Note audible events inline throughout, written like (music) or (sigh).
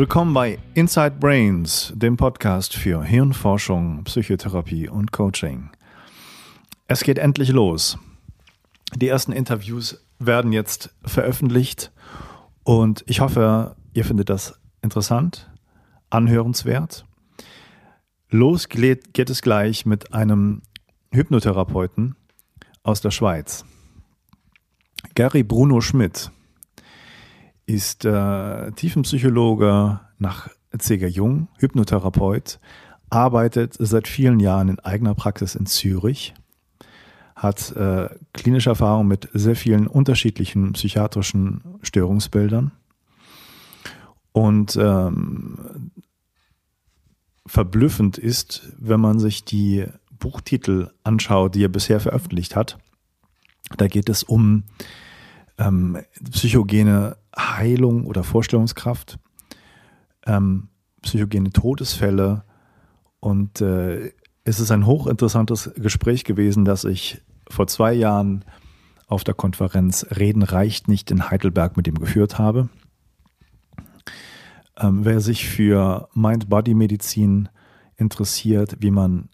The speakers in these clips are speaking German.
Willkommen bei Inside Brains, dem Podcast für Hirnforschung, Psychotherapie und Coaching. Es geht endlich los. Die ersten Interviews werden jetzt veröffentlicht und ich hoffe, ihr findet das interessant, anhörenswert. Los geht, geht es gleich mit einem Hypnotherapeuten aus der Schweiz. Gary Bruno Schmidt ist äh, Tiefenpsychologe nach C.G. Jung, Hypnotherapeut, arbeitet seit vielen Jahren in eigener Praxis in Zürich, hat äh, klinische Erfahrung mit sehr vielen unterschiedlichen psychiatrischen Störungsbildern und ähm, verblüffend ist, wenn man sich die Buchtitel anschaut, die er bisher veröffentlicht hat. Da geht es um ähm, psychogene Heilung oder Vorstellungskraft, ähm, psychogene Todesfälle. Und äh, es ist ein hochinteressantes Gespräch gewesen, das ich vor zwei Jahren auf der Konferenz Reden reicht nicht in Heidelberg mit ihm geführt habe. Ähm, wer sich für Mind-Body-Medizin interessiert, wie man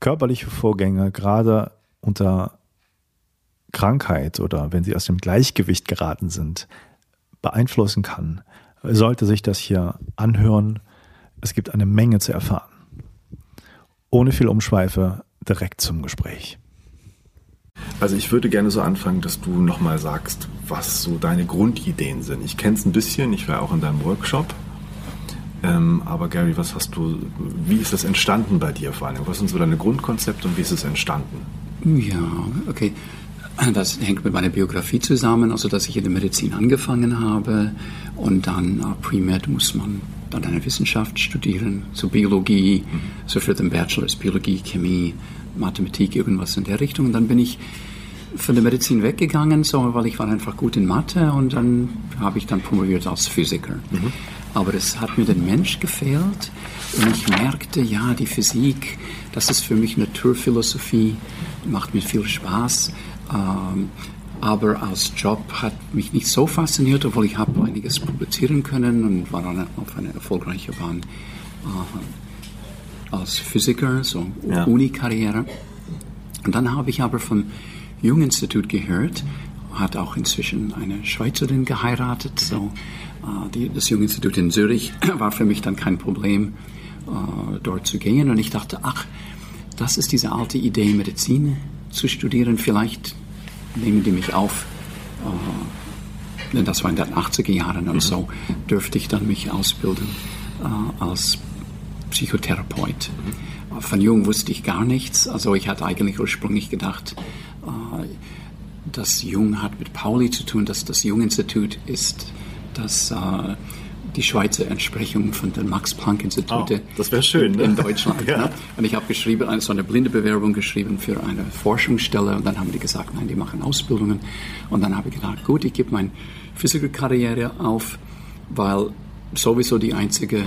körperliche Vorgänge gerade unter Krankheit oder wenn sie aus dem Gleichgewicht geraten sind, beeinflussen kann, sollte sich das hier anhören. Es gibt eine Menge zu erfahren. Ohne viel Umschweife direkt zum Gespräch. Also ich würde gerne so anfangen, dass du nochmal sagst, was so deine Grundideen sind. Ich kenne es ein bisschen, ich war auch in deinem Workshop. Ähm, aber Gary, was hast du, wie ist das entstanden bei dir vor allem? Was sind so deine Grundkonzepte und wie ist es entstanden? Ja, okay. Das hängt mit meiner Biografie zusammen, also dass ich in der Medizin angefangen habe und dann uh, Pre-Med muss man dann eine Wissenschaft studieren, so Biologie, mhm. so für den Bachelor ist Biologie, Chemie, Mathematik, irgendwas in der Richtung. Und dann bin ich von der Medizin weggegangen, so, weil ich war einfach gut in Mathe und dann habe ich dann promoviert als Physiker. Mhm. Aber es hat mir der Mensch gefehlt und ich merkte, ja, die Physik, das ist für mich Naturphilosophie, macht mir viel Spaß. Ähm, aber als Job hat mich nicht so fasziniert, obwohl ich habe einiges publizieren können und war dann auf eine erfolgreiche Bahn äh, als Physiker, so ja. Uni-Karriere. Und dann habe ich aber vom Junginstitut gehört, hat auch inzwischen eine Schweizerin geheiratet, so äh, die, das Junginstitut in Zürich (clears throat) war für mich dann kein Problem, äh, dort zu gehen. Und ich dachte, ach, das ist diese alte Idee, Medizin zu studieren, vielleicht nehmen die mich auf. Äh, denn das war in den 80er Jahren und mhm. so dürfte ich dann mich ausbilden äh, als Psychotherapeut. Mhm. Von Jung wusste ich gar nichts. Also ich hatte eigentlich ursprünglich gedacht, äh, dass Jung hat mit Pauli zu tun, dass das Jung-Institut ist das äh, die Schweizer Entsprechung von den Max-Planck-Institute. Oh, das wäre schön. In, ne? Deutschland. (laughs) ja. ne? Und ich habe geschrieben, eine, so eine blinde Bewerbung geschrieben für eine Forschungsstelle und dann haben die gesagt, nein, die machen Ausbildungen. Und dann habe ich gedacht, gut, ich gebe meine Physikerkarriere auf, weil sowieso die einzige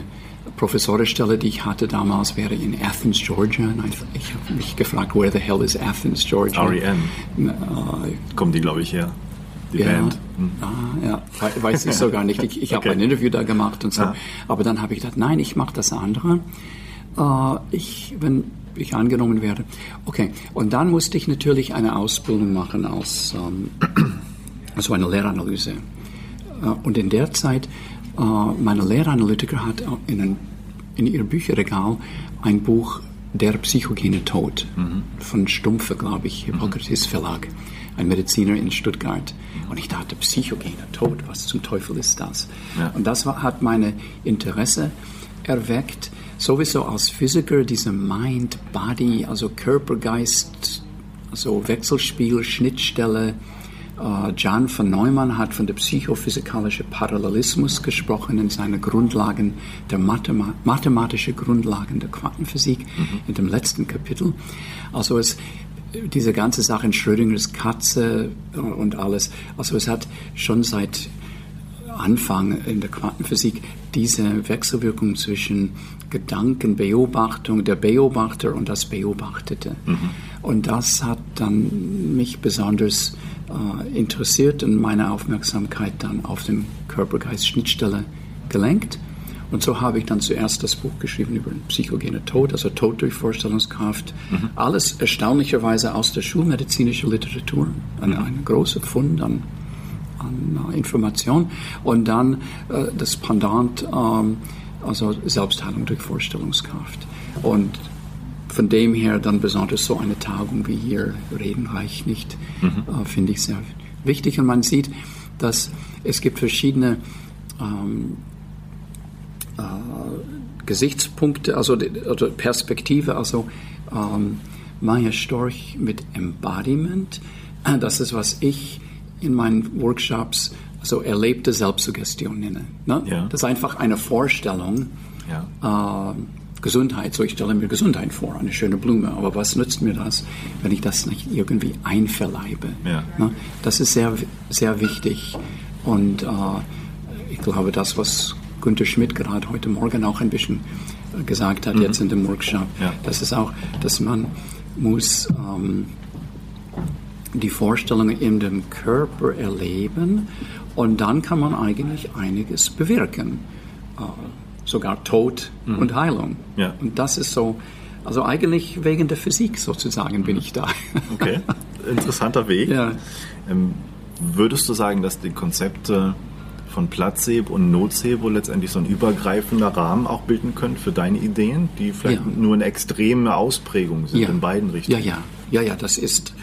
Professorenstelle, die ich hatte damals, wäre in Athens, Georgia. Und ich habe mich gefragt, where the hell is Athens, Georgia? REM. Äh, Kommen die, glaube ich, her die ja, Band. Hm. Ah, ja, weiß ich sogar nicht. Ich, ich okay. habe ein Interview da gemacht und so. Ja. Aber dann habe ich gedacht, nein, ich mache das andere. Äh, ich, wenn ich angenommen werde. Okay, und dann musste ich natürlich eine Ausbildung machen als ähm, (clears throat) also eine Lehranalyse. Äh, und in der Zeit, äh, meine Lehranalytiker hat in, ein, in ihr Bücherregal ein Buch Der psychogene Tod mhm. von Stumpfe, glaube ich, Hippokrates Verlag ein Mediziner in Stuttgart. Und ich dachte, psychogener Tod, was zum Teufel ist das? Ja. Und das war, hat meine Interesse erweckt, sowieso als Physiker, diese Mind, Body, also Körper, Geist, also Wechselspiel, Schnittstelle. Uh, John von Neumann hat von der psychophysikalischen Parallelismus gesprochen in seinen Grundlagen, der Mathema mathematische Grundlagen der Quantenphysik mhm. in dem letzten Kapitel. Also es, diese ganze Sache in Schrödingers Katze und alles, also es hat schon seit Anfang in der Quantenphysik diese Wechselwirkung zwischen Gedankenbeobachtung, der Beobachter und das Beobachtete. Mhm. Und das hat dann mich besonders äh, interessiert und meine Aufmerksamkeit dann auf dem Körper-Geist-Schnittstelle gelenkt. Und so habe ich dann zuerst das Buch geschrieben über psychogene Tod, also Tod durch Vorstellungskraft. Mhm. Alles erstaunlicherweise aus der schulmedizinischen Literatur. Ein, mhm. ein großer Fund an, an uh, Information. Und dann äh, das Pendant, ähm, also Selbstheilung durch Vorstellungskraft. Und von dem her dann besonders so eine Tagung wie hier, Reden reicht nicht, mhm. äh, finde ich sehr wichtig. Und man sieht, dass es gibt verschiedene ähm, äh, Gesichtspunkte, also, also Perspektive, also ähm, Maya Storch mit Embodiment, das ist, was ich in meinen Workshops so erlebte Selbstsuggestion nenne. Ne? Ja. Das ist einfach eine Vorstellung. Ja. Äh, Gesundheit, so ich stelle mir Gesundheit vor, eine schöne Blume, aber was nützt mir das, wenn ich das nicht irgendwie einverleibe? Ja. Ne? Das ist sehr, sehr wichtig und äh, ich glaube, das, was Günter Schmidt gerade heute Morgen auch ein bisschen äh, gesagt hat, mhm. jetzt in dem Workshop, ja. das ist auch, dass man muss ähm, die Vorstellungen in dem Körper erleben und dann kann man eigentlich einiges bewirken. Äh, sogar Tod mhm. und Heilung. Ja. Und das ist so, also eigentlich wegen der Physik sozusagen bin ich da. Okay, (laughs) interessanter Weg. Ja. Ähm, würdest du sagen, dass die Konzepte von Placebo und Nocebo letztendlich so ein übergreifender Rahmen auch bilden können für deine Ideen, die vielleicht ja. nur eine extreme Ausprägung sind ja. in beiden Richtungen? Ja, ja, ja, ja, das ist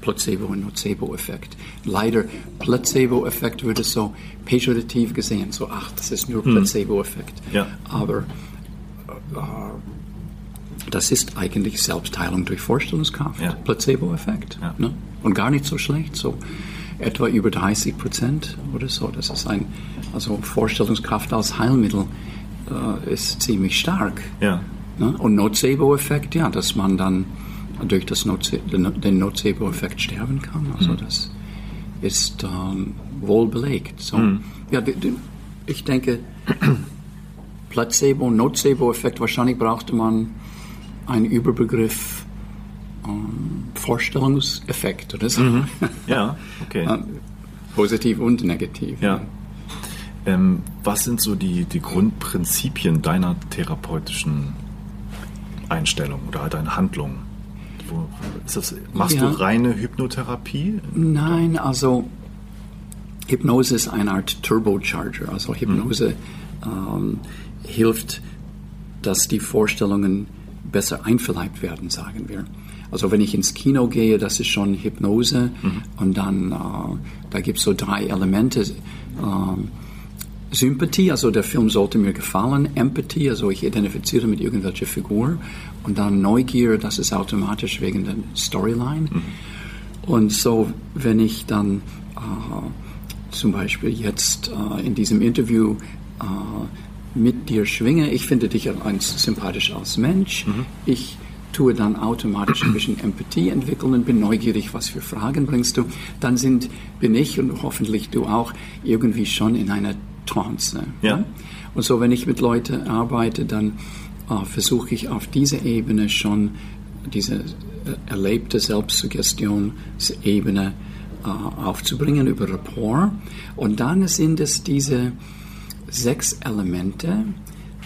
Placebo- und Nocebo-Effekt. Leider, Placebo-Effekt wird so pejorativ gesehen, so, ach, das ist nur hm. Placebo-Effekt. Ja. Aber äh, das ist eigentlich Selbstheilung durch Vorstellungskraft, ja. Placebo-Effekt. Ja. Ne? Und gar nicht so schlecht, so etwa über 30 Prozent oder so. Das ist ein, also Vorstellungskraft als Heilmittel äh, ist ziemlich stark. Ja. Ne? Und Nocebo-Effekt, ja, dass man dann durch das Noce den Nocebo-Effekt sterben kann. Also mhm. das ist ähm, wohl belegt. So, mhm. ja, ich denke, Placebo, Nocebo-Effekt, wahrscheinlich brauchte man einen Überbegriff Vorstellungseffekt oder so. Mhm. Ja, okay. (laughs) Positiv und negativ. Ja. Ähm, was sind so die, die Grundprinzipien deiner therapeutischen Einstellung oder deiner Handlung? Wo, das, machst ja. du reine Hypnotherapie? Nein, also Hypnose ist eine Art Turbocharger. Also Hypnose mhm. ähm, hilft, dass die Vorstellungen besser einverleibt werden, sagen wir. Also wenn ich ins Kino gehe, das ist schon Hypnose mhm. und dann, äh, da gibt es so drei Elemente. Äh, Sympathie, also der Film sollte mir gefallen, Empathie, also ich identifiziere mit irgendwelcher Figur und dann Neugier, das ist automatisch wegen der Storyline. Mhm. Und so, wenn ich dann äh, zum Beispiel jetzt äh, in diesem Interview äh, mit dir schwinge, ich finde dich als sympathisch als Mensch, mhm. ich tue dann automatisch ein bisschen Empathie entwickeln und bin neugierig, was für Fragen bringst du, dann sind, bin ich und hoffentlich du auch irgendwie schon in einer Trance. Ja. ja. Und so, wenn ich mit Leuten arbeite, dann äh, versuche ich auf dieser Ebene schon diese äh, erlebte Selbstsuggestionsebene äh, aufzubringen über Rapport. Und dann sind es diese sechs Elemente,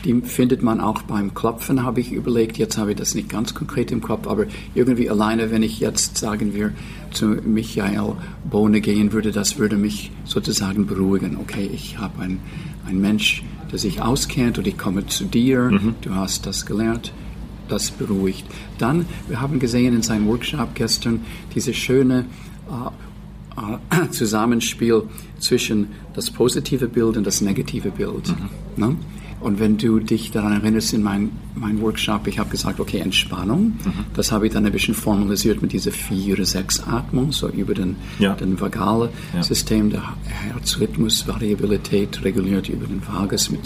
die findet man auch beim Klopfen, habe ich überlegt. Jetzt habe ich das nicht ganz konkret im Kopf, aber irgendwie alleine, wenn ich jetzt, sagen wir, zu Michael Bohne gehen würde, das würde mich sozusagen beruhigen. Okay, ich habe einen, einen Mensch, der sich auskennt und ich komme zu dir, mhm. du hast das gelernt, das beruhigt. Dann, wir haben gesehen in seinem Workshop gestern diese schöne äh, äh, Zusammenspiel zwischen das positive Bild und das negative Bild. Mhm. Ne? Und wenn du dich daran erinnerst, in meinem mein Workshop, ich habe gesagt, okay, Entspannung, mhm. das habe ich dann ein bisschen formalisiert mit dieser 4-6-Atmung, so über den, ja. den vagale ja. System, der Herzrhythmus, Variabilität reguliert über den Vagus mit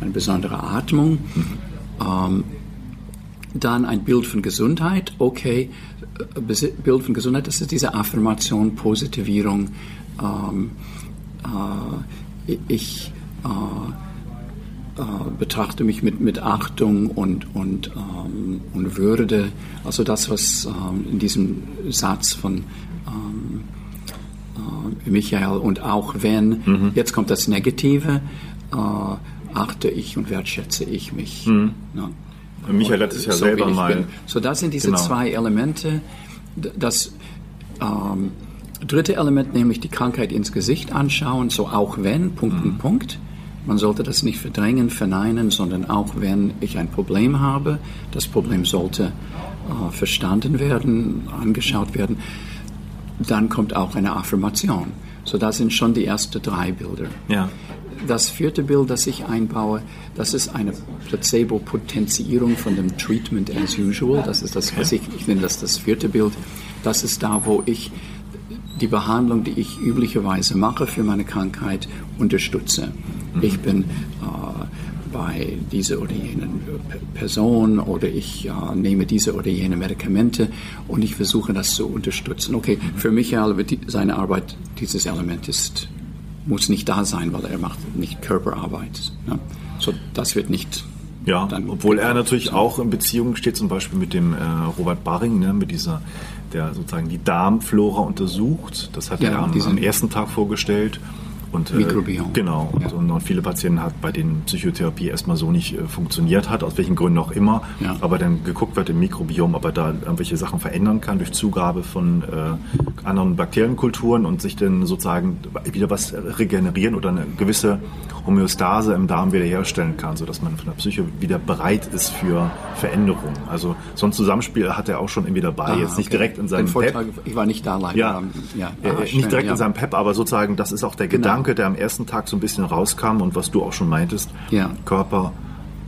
einer besonderen Atmung. Mhm. Ähm, dann ein Bild von Gesundheit, okay, Bild von Gesundheit, das ist diese Affirmation, Positivierung. Ähm, äh, ich äh, äh, betrachte mich mit, mit Achtung und, und, ähm, und Würde. Also das, was ähm, in diesem Satz von ähm, äh, Michael und auch wenn, mhm. jetzt kommt das Negative, äh, achte ich und wertschätze ich mich. Mhm. Ja. Michael hat es ja so selber mal. Bin. So, das sind diese genau. zwei Elemente. Das ähm, dritte Element, nämlich die Krankheit ins Gesicht anschauen, so auch wenn, Punkt, mhm. Punkt, Punkt. Man sollte das nicht verdrängen, verneinen, sondern auch wenn ich ein Problem habe, das Problem sollte äh, verstanden werden, angeschaut werden. Dann kommt auch eine Affirmation. So, das sind schon die ersten drei Bilder. Ja. Das vierte Bild, das ich einbaue, das ist eine Placebo-Potenzierung von dem Treatment as usual. Das ist das, was ich, ich nenne das das vierte Bild. Das ist da, wo ich die Behandlung, die ich üblicherweise mache für meine Krankheit, unterstütze. Mhm. Ich bin äh, bei dieser oder jenen Person oder ich äh, nehme diese oder jene Medikamente und ich versuche das zu unterstützen. Okay, mhm. für Michael wird die, seine Arbeit, dieses Element ist, muss nicht da sein, weil er macht nicht Körperarbeit. Ne? So, das wird nicht ja, obwohl er natürlich auch in Beziehung steht, zum Beispiel mit dem äh, Robert Baring, ne, mit dieser, der sozusagen die Darmflora untersucht. Das hat ja, er am, am, ersten Tag vorgestellt. Und, äh, Mikrobiom. Genau. Ja. Und, und, viele Patienten hat, bei denen Psychotherapie erstmal so nicht äh, funktioniert hat, aus welchen Gründen auch immer. Ja. Aber dann geguckt wird im Mikrobiom, ob er da irgendwelche Sachen verändern kann durch Zugabe von äh, anderen Bakterienkulturen und sich dann sozusagen wieder was regenerieren oder eine gewisse Homöostase im Darm wiederherstellen kann, sodass man von der Psyche wieder bereit ist für Veränderungen. Also so ein Zusammenspiel hat er auch schon irgendwie dabei. Ah, Jetzt nicht okay. direkt in seinem Vortrag, PEP. Ich war nicht da leider. Ja, ja. Äh, ah, nicht direkt ja. in seinem PEP, aber sozusagen, das ist auch der genau. Gedanke, der am ersten Tag so ein bisschen rauskam und was du auch schon meintest. Ja. Körper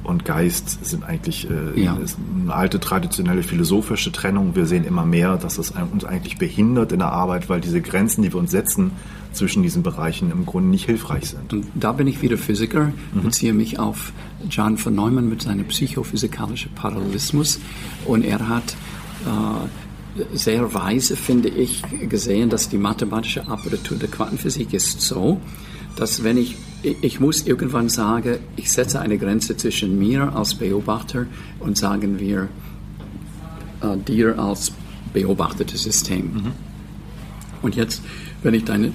und Geist sind eigentlich äh, ja. eine alte traditionelle philosophische Trennung. Wir sehen immer mehr, dass es uns eigentlich behindert in der Arbeit, weil diese Grenzen, die wir uns setzen zwischen diesen Bereichen, im Grunde nicht hilfreich sind. Und da bin ich wieder Physiker, mhm. beziehe mich auf John von Neumann mit seinem psychophysikalischen Parallelismus und er hat äh, sehr weise, finde ich, gesehen, dass die mathematische Apparatur der Quantenphysik ist so, dass wenn ich, ich muss irgendwann sagen, ich setze eine Grenze zwischen mir als Beobachter und sagen wir äh, dir als beobachtetes System. Mhm. Und jetzt, wenn ich deine,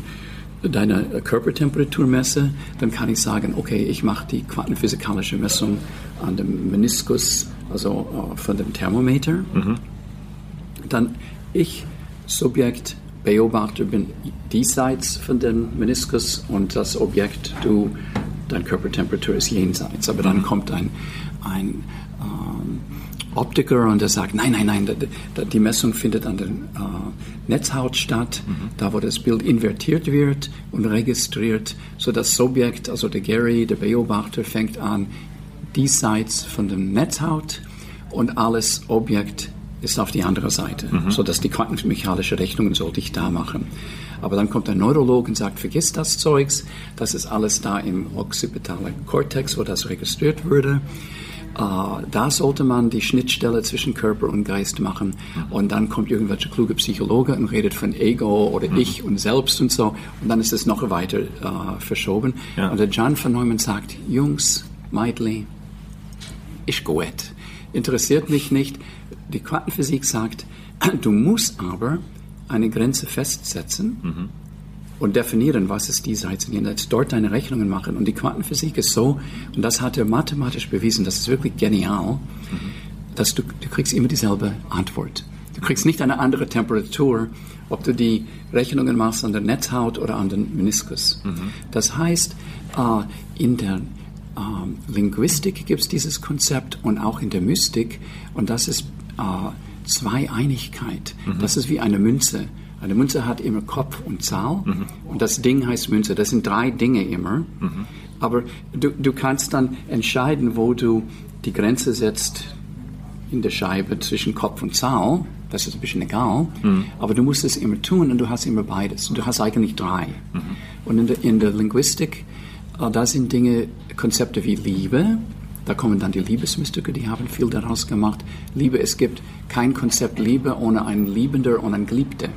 deine Körpertemperatur messe, dann kann ich sagen, okay, ich mache die quantenphysikalische Messung an dem Meniskus, also uh, von dem Thermometer. Mhm. Dann ich, Subjekt, Beobachter bin diesseits von dem Meniskus und das Objekt, du, deine Körpertemperatur ist jenseits. Aber dann kommt ein, ein ähm, Optiker und der sagt, nein, nein, nein, die Messung findet an der äh, Netzhaut statt, mhm. da wo das Bild invertiert wird und registriert, so das Subjekt, also der Gary, der Beobachter, fängt an diesseits von der Netzhaut und alles Objekt ist auf die andere Seite, mhm. sodass die quantenmechanische Rechnungen sollte ich da machen. Aber dann kommt ein Neurolog und sagt, vergiss das Zeugs, das ist alles da im occipitalen Kortex, wo das registriert würde. Uh, da sollte man die Schnittstelle zwischen Körper und Geist machen. Und dann kommt irgendwelche kluge Psychologe und redet von Ego oder mhm. Ich und Selbst und so. Und dann ist es noch weiter uh, verschoben. Ja. Und der John von Neumann sagt, Jungs, Meidli, ich gut. Interessiert mich nicht. Die Quantenphysik sagt, (clears throat) du musst aber eine Grenze festsetzen mhm. und definieren, was ist diesseits und jenseits, dort deine Rechnungen machen. Und die Quantenphysik ist so, und das hat er mathematisch bewiesen, das ist wirklich genial, mhm. dass du, du kriegst immer dieselbe Antwort. Du kriegst nicht eine andere Temperatur, ob du die Rechnungen machst an der Netzhaut oder an den Meniskus. Mhm. Das heißt, äh, in der ähm, Linguistik gibt es dieses Konzept und auch in der Mystik, und das ist äh, Zweieinigkeit. Mhm. Das ist wie eine Münze. Eine Münze hat immer Kopf und Zahl mhm. und das Ding heißt Münze. Das sind drei Dinge immer. Mhm. Aber du, du kannst dann entscheiden, wo du die Grenze setzt in der Scheibe zwischen Kopf und Zahl. Das ist ein bisschen egal. Mhm. Aber du musst es immer tun und du hast immer beides. Du hast eigentlich drei. Mhm. Und in der, in der Linguistik, äh, da sind Dinge, Konzepte wie Liebe, da kommen dann die Liebesmystiker, die haben viel daraus gemacht. Liebe, es gibt kein Konzept Liebe ohne einen Liebender und einen Geliebter.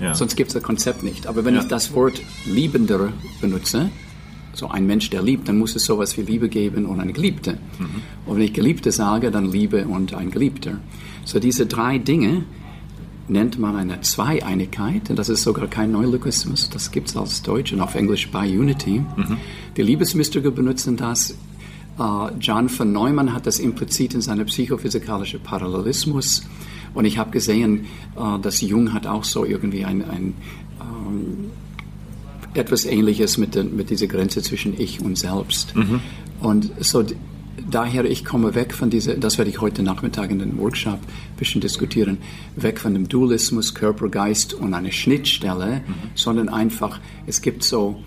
Ja. Sonst gibt es das Konzept nicht. Aber wenn ja. ich das Wort Liebender benutze, so ein Mensch, der liebt, dann muss es sowas wie Liebe geben und eine Geliebte. Mhm. Und wenn ich Geliebte sage, dann Liebe und ein Geliebter. So diese drei Dinge, nennt man eine Zweieinigkeit. Und das ist sogar kein Neologismus, das gibt es als Deutsch und auf Englisch Bi-Unity. Mhm. Die Liebesmystiker benutzen das. Uh, John von Neumann hat das implizit in seiner psychophysikalischen Parallelismus. Und ich habe gesehen, uh, dass Jung hat auch so irgendwie ein, ein um, etwas Ähnliches mit, den, mit dieser Grenze zwischen Ich und Selbst. Mhm. Und so daher, ich komme weg von dieser, das werde ich heute Nachmittag in den Workshop ein bisschen diskutieren, weg von dem Dualismus, Körper, Geist und eine Schnittstelle, mhm. sondern einfach, es gibt so,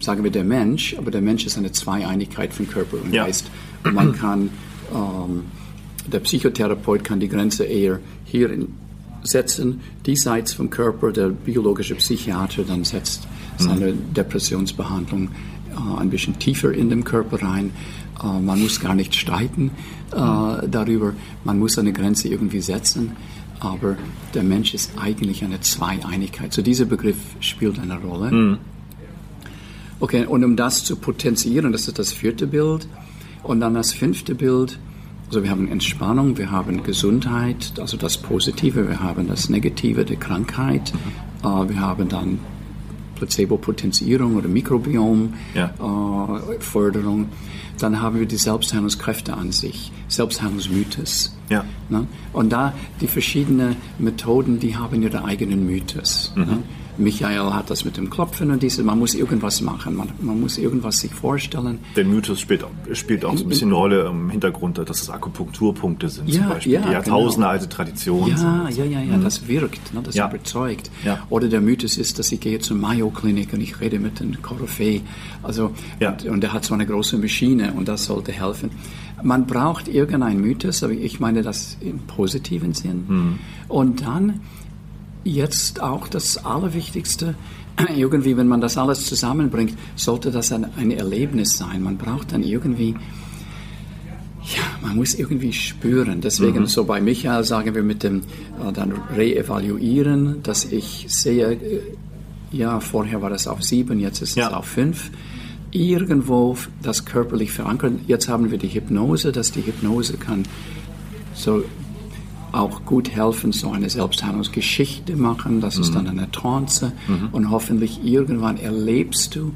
sagen wir der Mensch, aber der Mensch ist eine Zweieinigkeit von Körper und ja. Geist. Und man (clears throat) kann, ähm, der Psychotherapeut kann die Grenze eher hier setzen, diesseits vom Körper, der biologische Psychiater dann setzt seine mhm. Depressionsbehandlung äh, ein bisschen tiefer in den Körper rein. Äh, man muss gar nicht streiten äh, darüber. Man muss eine Grenze irgendwie setzen. Aber der Mensch ist eigentlich eine Zweieinigkeit. So dieser Begriff spielt eine Rolle. Mhm. Okay, und um das zu potenzieren, das ist das vierte Bild. Und dann das fünfte Bild, also wir haben Entspannung, wir haben Gesundheit, also das Positive, wir haben das Negative, die Krankheit, mhm. äh, wir haben dann Placebo-Potenzierung oder Mikrobiom-Förderung. Ja. Äh, dann haben wir die Selbstheilungskräfte an sich, Selbstheilungsmythos. Ja. Ne? Und da die verschiedenen Methoden, die haben ihre eigenen Mythos. Mhm. Ne? Michael hat das mit dem Klopfen und diese, man muss irgendwas machen, man, man muss irgendwas sich vorstellen. Der Mythos spielt, spielt auch so ein bisschen eine Rolle im Hintergrund, dass es Akupunkturpunkte sind ja, zum Beispiel. Ja, die Jahrtausende genau. alte Tradition ja, sind. Ja, ja, ja, mhm. das wirkt, ne, das ja. überzeugt. Ja. Oder der Mythos ist, dass ich gehe zur Mayo-Klinik und ich rede mit dem Koryphäe. Also, und, und der hat so eine große Maschine und das sollte helfen. Man braucht irgendeinen Mythos, aber ich meine das im positiven Sinn. Mhm. Und dann jetzt auch das Allerwichtigste, (clears throat) irgendwie, wenn man das alles zusammenbringt, sollte das ein, ein Erlebnis sein. Man braucht dann irgendwie, ja, man muss irgendwie spüren. Deswegen, mhm. so bei Michael sagen wir mit dem äh, dann reevaluieren, dass ich sehe, äh, ja, vorher war das auf sieben, jetzt ist es ja. auf fünf. Irgendwo das körperlich verankern. Jetzt haben wir die Hypnose, dass die Hypnose kann so auch gut helfen, so eine Selbstheilungsgeschichte machen. Das mhm. ist dann eine Trance. Mhm. Und hoffentlich irgendwann erlebst du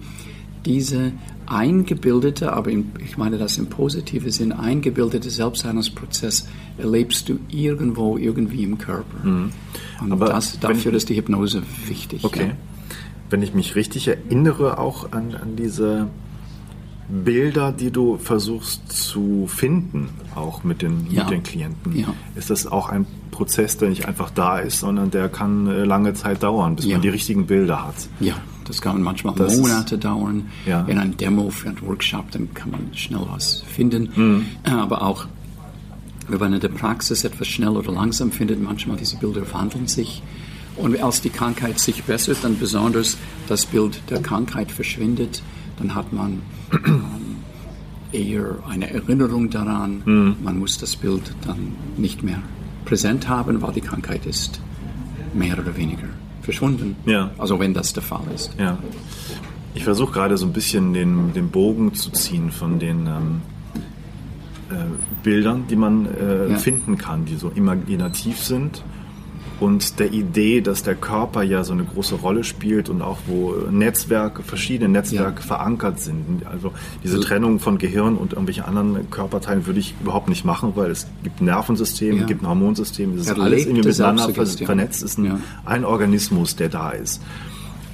diese eingebildete, aber in, ich meine das im positiven Sinn, eingebildete Selbstheilungsprozess erlebst du irgendwo, irgendwie im Körper. Mhm. Und aber das, dafür ist die Hypnose wichtig. Okay. Ja. Wenn ich mich richtig erinnere, auch an, an diese Bilder, die du versuchst zu finden, auch mit den, ja. mit den Klienten. Ja. Ist das auch ein Prozess, der nicht einfach da ist, sondern der kann äh, lange Zeit dauern, bis ja. man die richtigen Bilder hat? Ja, das kann manchmal das Monate ist, dauern. In einem Demo für einen Workshop, dann kann man schnell was finden. Mhm. Aber auch, wenn man in der Praxis etwas schnell oder langsam findet, manchmal diese Bilder wandeln sich. Und als die Krankheit sich bessert, dann besonders das Bild der Krankheit verschwindet, dann hat man eher eine Erinnerung daran. Mhm. Man muss das Bild dann nicht mehr präsent haben, weil die Krankheit ist mehr oder weniger verschwunden. Ja. Also wenn das der Fall ist. Ja. Ich versuche gerade so ein bisschen den, den Bogen zu ziehen von den ähm, äh, Bildern, die man äh, ja. finden kann, die so imaginativ sind und der Idee, dass der Körper ja so eine große Rolle spielt und auch wo Netzwerke, verschiedene Netzwerke ja. verankert sind. Also diese also Trennung von Gehirn und irgendwelchen anderen Körperteilen würde ich überhaupt nicht machen, weil es gibt ein Nervensystem, ja. gibt ein Hormonsystem, das ist alles irgendwie miteinander vernetzt, ist ein, ja. ein Organismus, der da ist.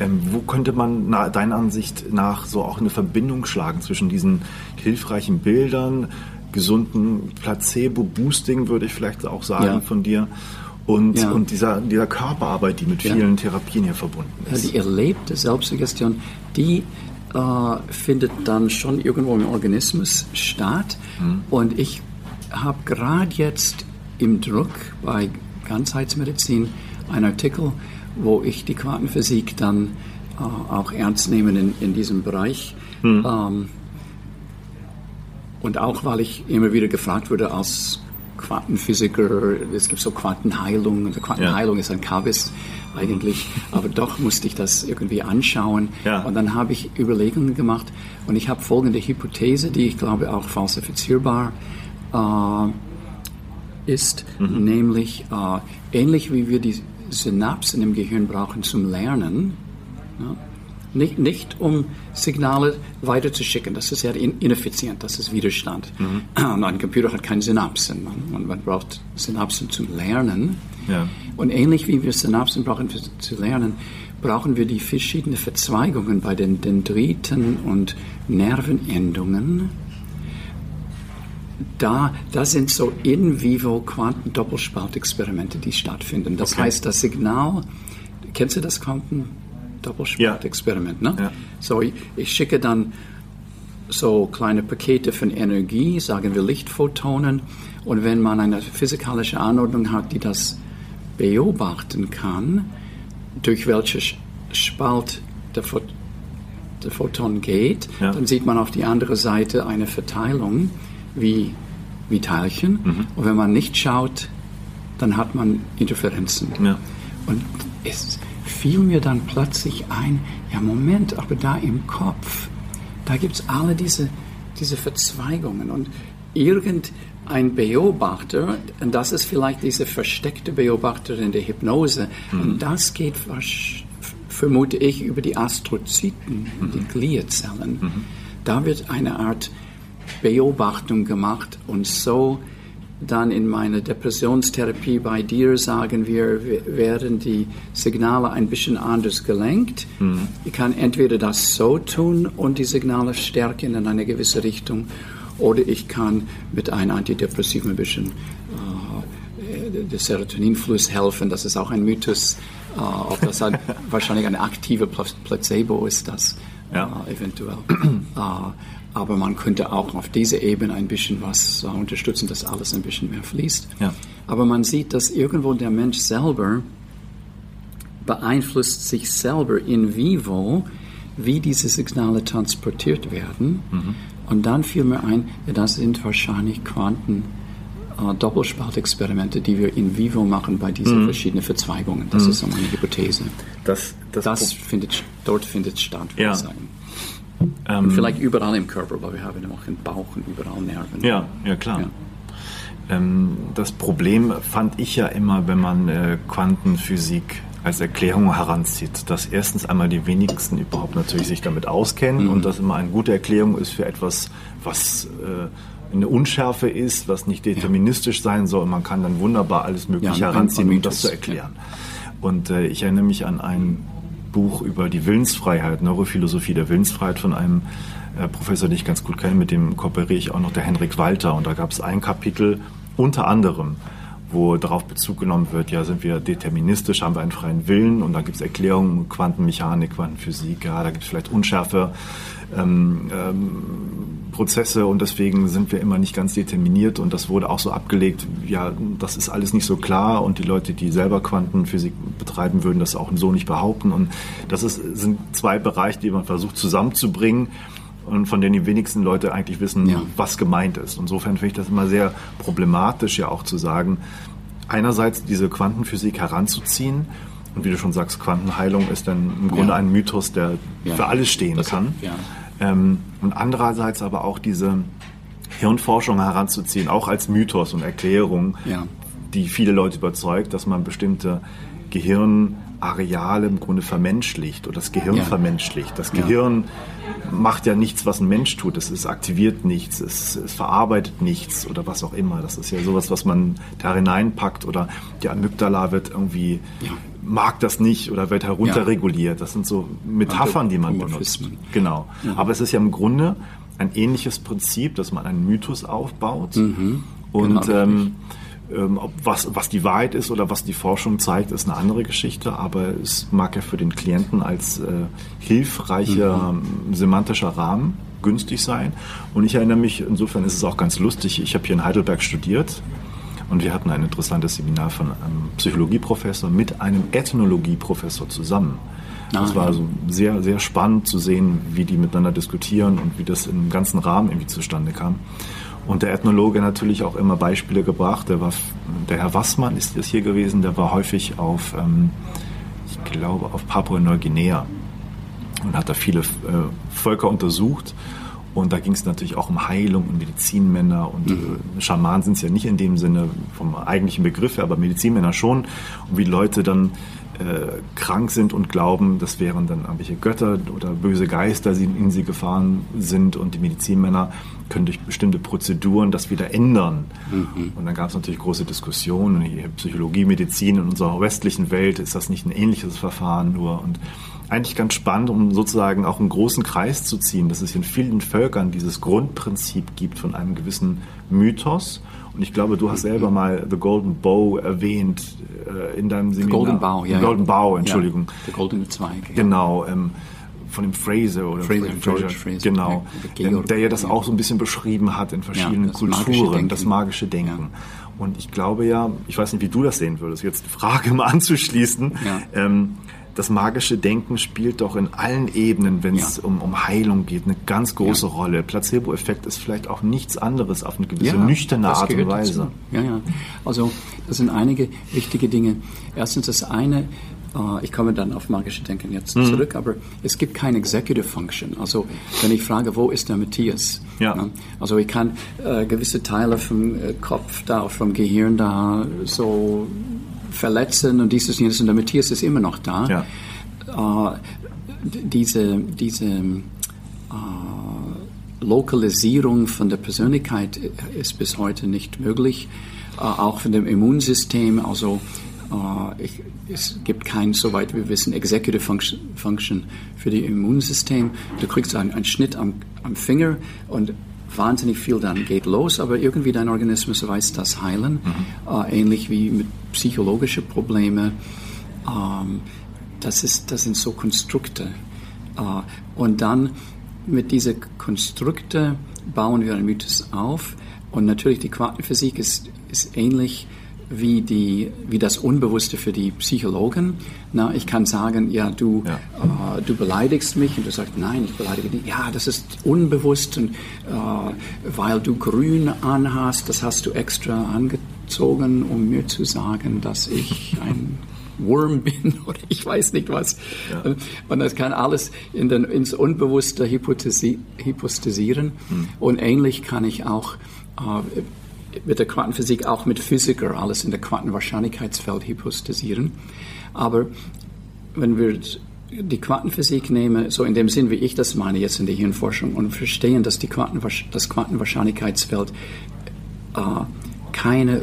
Ähm, wo könnte man na, deiner Ansicht nach so auch eine Verbindung schlagen zwischen diesen hilfreichen Bildern, gesunden Placebo-Boosting, würde ich vielleicht auch sagen, ja. von dir, und, ja. und dieser, dieser Körperarbeit, die mit vielen ja. Therapien hier verbunden ist. Ja, die erlebte Selbstsuggestion, die äh, findet dann schon irgendwo im Organismus statt. Mhm. Und ich habe gerade jetzt im Druck bei Ganzheitsmedizin einen Artikel, wo ich die Quantenphysik dann äh, auch ernst nehme in, in diesem Bereich. Mhm. Ähm, und auch, weil ich immer wieder gefragt wurde als Quantenphysiker, es gibt so Quantenheilung, und Quantenheilung ja. ist ein Kabis eigentlich, aber doch musste ich das irgendwie anschauen. Ja. Und dann habe ich Überlegungen gemacht und ich habe folgende Hypothese, die ich glaube auch falsifizierbar äh, ist, mhm. nämlich äh, ähnlich wie wir die Synapsen im Gehirn brauchen zum Lernen. Ja? Nicht, nicht um Signale weiterzuschicken, das ist sehr ineffizient, das ist Widerstand. Mhm. Ein Computer hat keine Synapsen, man, man braucht Synapsen zum Lernen. Ja. Und ähnlich wie wir Synapsen brauchen für, zu lernen, brauchen wir die verschiedenen Verzweigungen bei den Dendriten und Nervenendungen. Da, da sind so in vivo Quantendoppelspaltexperimente, die stattfinden. Das okay. heißt, das Signal, kennst du das Quantendoppelspaltexperiment? Ja. Ne? So, ich, ich schicke dann so kleine Pakete von Energie, sagen wir Lichtphotonen, und wenn man eine physikalische Anordnung hat, die das beobachten kann, durch welche Spalt der, Phot der Photon geht, ja. dann sieht man auf die andere Seite eine Verteilung wie, wie Teilchen. Mhm. Und wenn man nicht schaut, dann hat man Interferenzen. Ja. Und es fiel mir dann plötzlich ein, ja Moment, aber da im Kopf, da gibt es alle diese, diese Verzweigungen und irgend ein Beobachter, und das ist vielleicht diese versteckte Beobachter in der Hypnose, mhm. und das geht, vermute ich, über die Astrozyten, mhm. die Gliazellen. Mhm. Da wird eine Art Beobachtung gemacht und so dann in meiner Depressionstherapie bei dir sagen wir, werden die Signale ein bisschen anders gelenkt. Mhm. Ich kann entweder das so tun und die Signale stärken in eine gewisse Richtung oder ich kann mit einem Antidepressiven ein bisschen äh, der Serotoninfluss helfen. Das ist auch ein Mythos. Äh, ob das ein, (laughs) wahrscheinlich ein aktiver Placebo ist, das ja. äh, eventuell. (clears throat) Aber man könnte auch auf dieser Ebene ein bisschen was äh, unterstützen, dass alles ein bisschen mehr fließt. Ja. Aber man sieht, dass irgendwo der Mensch selber beeinflusst sich selber in vivo, wie diese Signale transportiert werden. Mhm. Und dann fiel mir ein, das sind wahrscheinlich Quanten. Äh, Doppelspaltexperimente, die wir in vivo machen bei diesen mhm. verschiedenen Verzweigungen. Das mhm. ist so meine Hypothese. Das, das, das findet, dort findet statt, würde ja. ich sagen. Ähm, vielleicht überall im Körper, weil wir haben auch im Bauch und überall Nerven. Ja, ja klar. Ja. Ähm, das Problem fand ich ja immer, wenn man äh, Quantenphysik als Erklärung heranzieht, dass erstens einmal die wenigsten überhaupt natürlich sich damit auskennen mhm. und dass immer eine gute Erklärung ist für etwas, was äh, eine Unschärfe ist, was nicht deterministisch ja. sein soll. Man kann dann wunderbar alles Mögliche ja, heranziehen, um das zu erklären. Ja. Und äh, ich erinnere mich an ein Buch über die Willensfreiheit, Neurophilosophie der Willensfreiheit von einem äh, Professor, den ich ganz gut kenne, mit dem kooperiere ich auch noch, der Henrik Walter. Und da gab es ein Kapitel unter anderem wo darauf Bezug genommen wird, ja, sind wir deterministisch, haben wir einen freien Willen? Und da gibt es Erklärungen, Quantenmechanik, Quantenphysik, ja, da gibt es vielleicht unschärfe. Ähm, ähm, Prozesse und deswegen sind wir immer nicht ganz determiniert und das wurde auch so abgelegt, ja, das ist alles nicht so klar und die Leute, die selber Quantenphysik betreiben, würden das auch so nicht behaupten und das ist, sind zwei Bereiche, die man versucht zusammenzubringen und von denen die wenigsten Leute eigentlich wissen, ja. was gemeint ist. Insofern finde ich das immer sehr problematisch, ja auch zu sagen, einerseits diese Quantenphysik heranzuziehen und wie du schon sagst, Quantenheilung ist dann im Grunde ja. ein Mythos, der ja. für alles stehen das kann. Ähm, und andererseits aber auch diese Hirnforschung heranzuziehen, auch als Mythos und Erklärung, die viele Leute überzeugt, dass man bestimmte Gehirnareale im Grunde vermenschlicht oder das Gehirn vermenschlicht. Das Gehirn macht ja nichts, was ein Mensch tut. Es, es aktiviert nichts, es, es, verarbeitet nichts oder was auch immer. Das ist ja sowas, was man da hineinpackt oder die Amygdala wird irgendwie, ja. mag das nicht oder wird herunterreguliert. Das sind so Metaphern, die man benutzt. Genau. Ja. Aber es ist ja im Grunde ein ähnliches Prinzip, dass man einen Mythos aufbaut mhm. und genau, ähm, ähm, was, was die Wahrheit ist oder was die Forschung zeigt, ist eine andere Geschichte, aber es mag ja für den Klienten als äh, hilfreicher mhm. semantischer Rahmen günstig sein. Und ich erinnere mich, insofern ist es auch ganz lustig, ich habe hier in Heidelberg studiert und wir hatten ein interessantes Seminar von einem Psychologieprofessor mit einem Ethnologieprofessor zusammen. Das ah, war also sehr, sehr spannend zu sehen, wie die miteinander diskutieren und wie das im ganzen Rahmen irgendwie zustande kam. Und der Ethnologe natürlich auch immer Beispiele gebracht. Der, war, der Herr Wassmann ist das hier gewesen, der war häufig auf, ähm, ich glaube, auf Papua-Neuguinea und hat da viele äh, Völker untersucht. Und da ging es natürlich auch um Heilung und Medizinmänner und mhm. äh, Schamanen sind es ja nicht in dem Sinne vom eigentlichen Begriff her, aber Medizinmänner schon. Und wie Leute dann äh, krank sind und glauben, das wären dann irgendwelche Götter oder böse Geister, die in sie gefahren sind und die Medizinmänner können durch bestimmte Prozeduren das wieder ändern. Mhm. Und dann gab es natürlich große Diskussionen. Psychologie, Medizin in unserer westlichen Welt ist das nicht ein ähnliches Verfahren nur und eigentlich ganz spannend, um sozusagen auch einen großen Kreis zu ziehen, dass es in vielen Völkern dieses Grundprinzip gibt von einem gewissen Mythos und ich glaube, du hast selber mal The Golden Bow erwähnt äh, in deinem Seminar. The Golden Bow, ja. The Golden Bow, Entschuldigung. Ja, der goldene Zweig. Ja. Genau. Ähm, von dem Fraser oder Fraser, Fraser, Fraser genau, ja, der ja das auch so ein bisschen beschrieben hat in verschiedenen das Kulturen, magische das magische Denken. Und ich glaube ja, ich weiß nicht, wie du das sehen würdest, jetzt die Frage mal (laughs) anzuschließen. Ähm, das magische Denken spielt doch in allen Ebenen, wenn es ja. um, um Heilung geht, eine ganz große ja. Rolle. Placebo-Effekt ist vielleicht auch nichts anderes auf eine gewisse ja, nüchterne Art und Weise. Dazu. Ja, ja. Also das sind einige wichtige Dinge. Erstens das eine, äh, ich komme dann auf magische Denken jetzt mhm. zurück, aber es gibt keine Executive Function. Also wenn ich frage, wo ist der Matthias? Ja. also ich kann äh, gewisse Teile vom äh, Kopf da, vom Gehirn da so verletzen und dieses und jenes und der Matthias ist immer noch da. Ja. Äh, diese diese äh, Lokalisierung von der Persönlichkeit ist bis heute nicht möglich. Äh, auch von dem Immunsystem, also äh, ich, es gibt kein, soweit wir wissen, Executive Function, Function für das Immunsystem. Du kriegst einen, einen Schnitt am, am Finger und wahnsinnig viel dann geht los, aber irgendwie dein Organismus weiß das heilen, mhm. äh, ähnlich wie mit psychologischen Problemen. Ähm, das, ist, das sind so Konstrukte. Äh, und dann mit diesen Konstrukte bauen wir einen Mythos auf. Und natürlich die Quantenphysik ist, ist ähnlich wie, die, wie das Unbewusste für die Psychologen. Na, ich kann sagen, ja, du, ja. Äh, du beleidigst mich und du sagst, nein, ich beleidige dich. Ja, das ist unbewusst und äh, weil du grün anhast, das hast du extra angezogen, um mir zu sagen, dass ich ein (laughs) Wurm bin (laughs) oder ich weiß nicht was. Ja. Und das kann alles in den, ins Unbewusste hypothesi hypostasieren. Hm. Und ähnlich kann ich auch äh, mit der Quantenphysik auch mit Physiker alles in der Quantenwahrscheinlichkeitsfeld hypostasieren. Aber wenn wir die Quantenphysik nehmen, so in dem Sinn, wie ich das meine jetzt in der Hirnforschung, und verstehen, dass die Quantenwahrsch das Quantenwahrscheinlichkeitsfeld äh, keine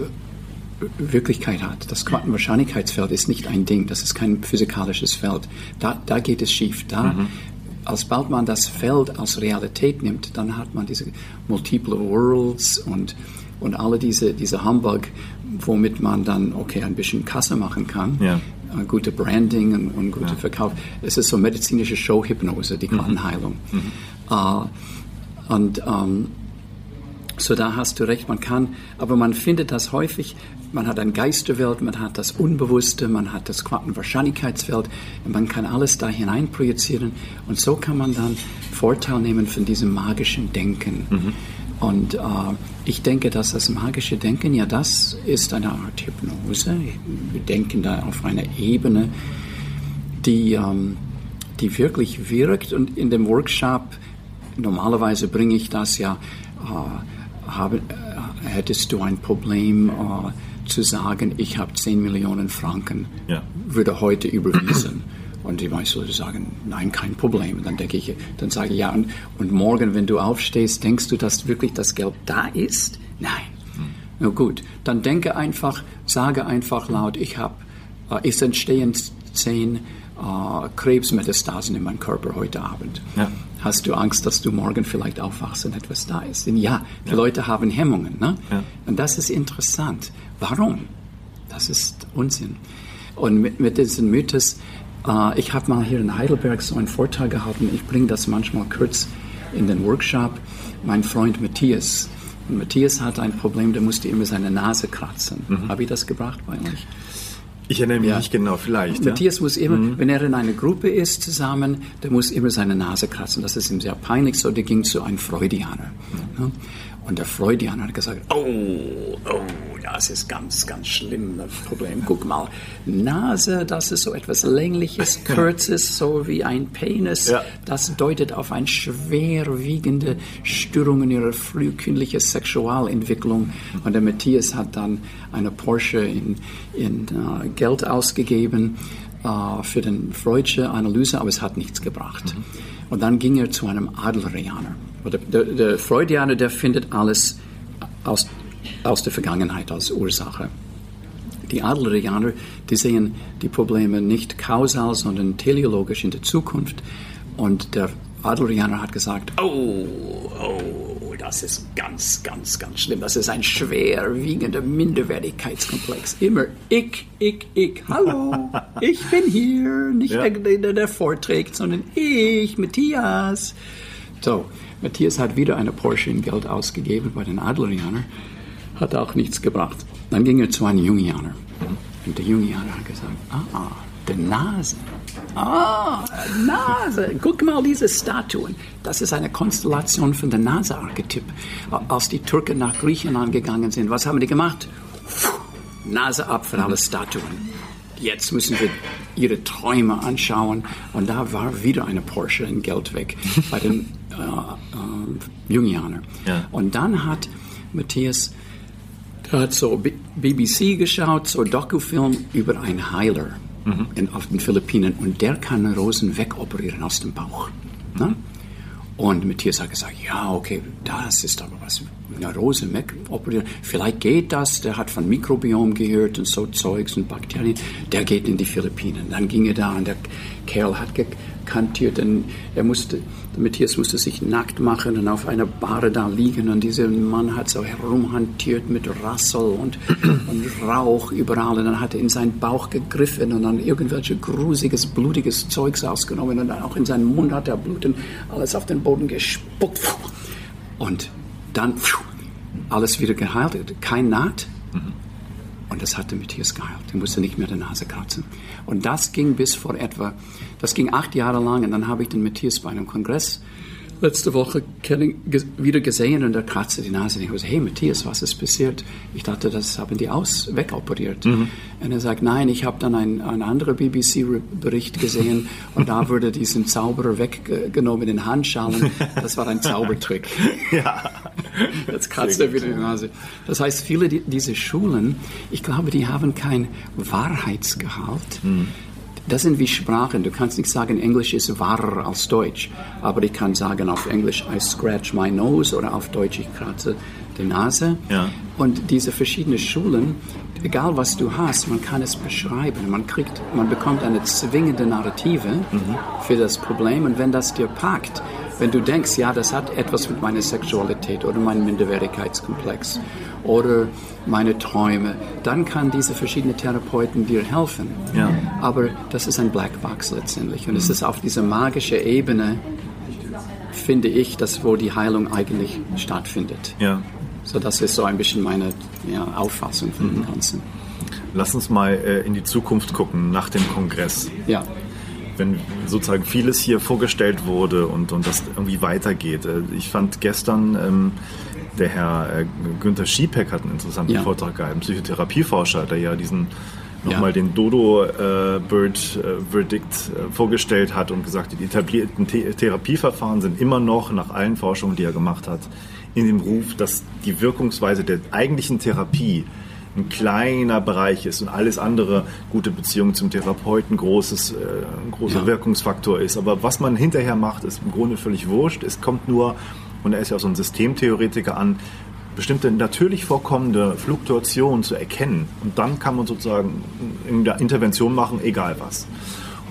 Wirklichkeit hat. Das Quantenwahrscheinlichkeitsfeld ist nicht ein Ding, das ist kein physikalisches Feld. Da, da geht es schief. Da, mhm. Alsbald man das Feld als Realität nimmt, dann hat man diese multiple Worlds und und alle diese, diese Humbug, womit man dann, okay, ein bisschen Kasse machen kann. Ja. Uh, gute Branding und, und gute ja. Verkauf. Es ist so medizinische Showhypnose, die Quantenheilung. Mhm. Mhm. Uh, und ähm, so da hast du recht, man kann, aber man findet das häufig, man hat eine Geisterwelt, man hat das Unbewusste, man hat das Quantenwahrscheinlichkeitsfeld, man kann alles da hinein projizieren und so kann man dann Vorteil nehmen von diesem magischen Denken. Mhm. Und äh, ich denke, dass das magische Denken, ja, das ist eine Art Hypnose. Wir denken da auf einer Ebene, die, ähm, die wirklich wirkt. Und in dem Workshop, normalerweise bringe ich das ja, äh, habe, äh, hättest du ein Problem äh, zu sagen, ich habe 10 Millionen Franken, ja. würde heute überwiesen. Und die meisten Leute sagen, nein, kein Problem. Und dann denke ich, dann sage ich, ja, und, und morgen, wenn du aufstehst, denkst du, dass wirklich das Geld da ist? Nein. Hm. Na gut, dann denke einfach, sage einfach laut, ich habe, äh, es entstehen zehn äh, Krebsmetastasen in meinem Körper heute Abend. Ja. Hast du Angst, dass du morgen vielleicht aufwachst und etwas da ist? Denn ja, die ja. Leute haben Hemmungen. Ne? Ja. Und das ist interessant. Warum? Das ist Unsinn. Und mit, mit diesem Mythos, äh, ich habe mal hier in Heidelberg so einen Vortrag gehalten. Ich bringe das manchmal kurz in den Workshop. Mein Freund Matthias. Und Matthias hat ein Problem, der musste immer seine Nase kratzen. Mhm. Habe ich das gebracht bei euch? Ich erinnere mich ja. nicht genau, vielleicht. Matthias ja? muss immer, mhm. wenn er in einer Gruppe ist zusammen, der muss immer seine Nase kratzen. Das ist ihm sehr peinlich, so der ging zu einem Freudianer. Mhm. Und der Freudianer hat gesagt, oh, oh, das ist ganz, ganz schlimm, das Problem. Guck mal, Nase, das ist so etwas Längliches, (laughs) Kurzes, so wie ein Penis. Ja. Das deutet auf eine schwerwiegende Störung in ihrer frühkindlichen Sexualentwicklung. Und der Matthias hat dann eine Porsche in, in uh, Geld ausgegeben uh, für den Freudsche Analyse, aber es hat nichts gebracht. Mhm. Und dann ging er zu einem Adlerianer. Der, der, Freudianer, der findet alles aus, aus der Vergangenheit als Ursache. Die Adlerianer, die sehen die Probleme nicht kausal, sondern teleologisch in der Zukunft. Und der Adlerianer hat gesagt, oh, oh, das ist ganz, ganz, ganz schlimm. Das ist ein schwerwiegender Minderwertigkeitskomplex. Immer ich, ich, ich. Hallo, (laughs) ich bin hier. Nicht ja. der, der, der vorträgt, sondern ich, Matthias. So, Matthias hat wieder eine Porsche in Geld ausgegeben bei den Adlerianern, hat auch nichts gebracht. Dann ging er zu einem Jungianer. Und der Jungianer hat gesagt, ah, der Nase. Ah, Nase. Guck mal diese Statuen. Das ist eine Konstellation von der Nase-Archetyp. Als die Türken nach Griechenland gegangen sind, was haben die gemacht? Nase ab für alle Statuen. Jetzt müssen wir ihre Träume anschauen. Und da war wieder eine Porsche in Geld weg bei den äh, äh, Jungianer. Ja. Und dann hat Matthias der hat so BBC geschaut, so Dokufilm über einen Heiler mhm. in, auf den Philippinen und der kann Rosen wegoperieren aus dem Bauch. Ne? Und Matthias hat gesagt, ja, okay, das ist aber was, Neurose wegoperieren. Vielleicht geht das, der hat von Mikrobiom gehört und so Zeugs und Bakterien, der geht in die Philippinen. Dann ging er da und der Kerl hat gekantiert und er musste, der Matthias musste sich nackt machen und auf einer Bahre da liegen und dieser Mann hat so herumhantiert mit Rassel und, (clears throat) und Rauch überall und dann hat er in seinen Bauch gegriffen und dann irgendwelche grusiges, blutiges Zeugs ausgenommen und dann auch in seinen Mund hat er Blut und alles auf den Boden gespuckt und dann alles wieder geheilt, kein Naht. Und das hatte Matthias geheilt. Er musste nicht mehr die Nase kratzen. Und das ging bis vor etwa, das ging acht Jahre lang. Und dann habe ich den Matthias bei einem Kongress letzte Woche wieder gesehen und er kratzte die Nase. Ich habe hey Matthias, was ist passiert? Ich dachte, das haben die aus wegoperiert. Mhm. Und er sagt, nein, ich habe dann einen, einen anderen BBC-Bericht gesehen und da wurde diesen Zauberer weggenommen in Handschalen. Das war ein Zaubertrick. (laughs) ja. Jetzt kratzt er wieder die Nase. Das heißt, viele dieser Schulen, ich glaube, die haben kein Wahrheitsgehalt. Mhm. Das sind wie Sprachen. Du kannst nicht sagen, Englisch ist wahrer als Deutsch. Aber ich kann sagen auf Englisch, I scratch my nose oder auf Deutsch, ich kratze die Nase. Ja. Und diese verschiedenen Schulen, egal was du hast, man kann es beschreiben. Man kriegt, man bekommt eine zwingende Narrative mhm. für das Problem. Und wenn das dir packt, wenn du denkst, ja, das hat etwas mit meiner Sexualität oder meinem Minderwertigkeitskomplex oder meine Träume, dann kann diese verschiedenen Therapeuten dir helfen. Ja. Aber das ist ein Blackbox letztendlich und es ist auf dieser magischen Ebene, finde ich, dass wo die Heilung eigentlich stattfindet. Ja. So, das ist so ein bisschen meine ja, Auffassung von mhm. dem Ganzen. Lass uns mal äh, in die Zukunft gucken, nach dem Kongress. Ja wenn sozusagen vieles hier vorgestellt wurde und, und das irgendwie weitergeht. Äh, ich fand gestern, ähm, der Herr äh, Günther Schiepeck hat einen interessanten ja. Vortrag gehalten, Psychotherapieforscher, der ja diesen nochmal ja. den Dodo-Bird-Verdikt äh, äh, vorgestellt hat und gesagt, die etablierten The Therapieverfahren sind immer noch nach allen Forschungen, die er gemacht hat, in dem Ruf, dass die Wirkungsweise der eigentlichen Therapie ein kleiner Bereich ist und alles andere gute Beziehung zum Therapeuten großes, äh, großer ja. Wirkungsfaktor ist. Aber was man hinterher macht, ist im Grunde völlig wurscht. Es kommt nur, und er ist ja auch so ein Systemtheoretiker an, bestimmte natürlich vorkommende Fluktuationen zu erkennen. Und dann kann man sozusagen eine Intervention machen, egal was.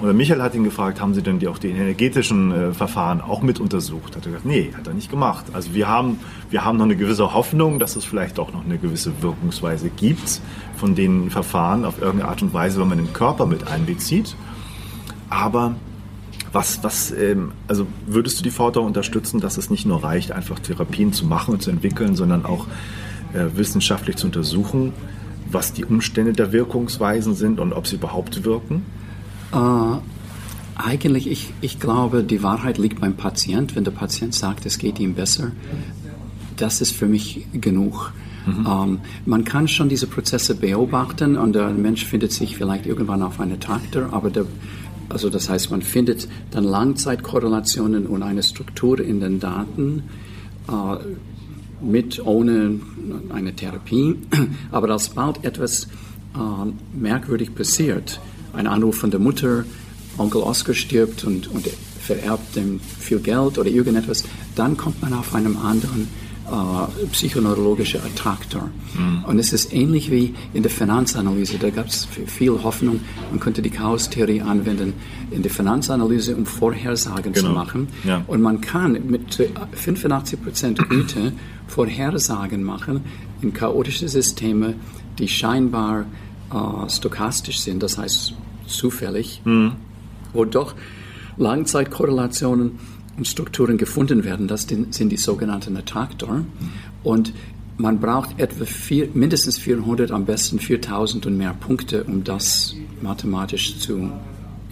Und Michael hat ihn gefragt, haben Sie denn die, auch die energetischen äh, Verfahren auch mit untersucht? Hat er gesagt, nee, hat er nicht gemacht. Also wir haben, wir haben noch eine gewisse Hoffnung, dass es vielleicht auch noch eine gewisse Wirkungsweise gibt von den Verfahren auf irgendeine Art und Weise, wenn man den Körper mit einbezieht. Aber was, was, ähm, also würdest du die Forderung unterstützen, dass es nicht nur reicht, einfach Therapien zu machen und zu entwickeln, sondern auch äh, wissenschaftlich zu untersuchen, was die Umstände der Wirkungsweisen sind und ob sie überhaupt wirken? Äh, eigentlich, ich, ich glaube, die Wahrheit liegt beim Patient. Wenn der Patient sagt, es geht ihm besser, das ist für mich genug. Mhm. Ähm, man kann schon diese Prozesse beobachten und der Mensch findet sich vielleicht irgendwann auf eine Traktor, aber der, also das heißt, man findet dann Langzeitkorrelationen und eine Struktur in den Daten äh, mit, ohne eine Therapie. Aber alsbald etwas äh, merkwürdig passiert, ein Anruf von der Mutter, Onkel Oscar stirbt und, und vererbt ihm viel Geld oder irgendetwas, dann kommt man auf einem anderen äh, psychoneurologischer Attraktor. Mhm. Und es ist ähnlich wie in der Finanzanalyse. Da gab es viel Hoffnung, man könnte die Chaos-Theorie anwenden in der Finanzanalyse, um Vorhersagen genau. zu machen. Ja. Und man kann mit 85% Güte Vorhersagen machen in chaotische Systeme, die scheinbar äh, stochastisch sind, das heißt zufällig, mhm. wo doch Langzeitkorrelationen und Strukturen gefunden werden. Das sind die sogenannten Attraktor. Und man braucht etwa vier, mindestens 400, am besten 4000 und mehr Punkte, um das mathematisch zu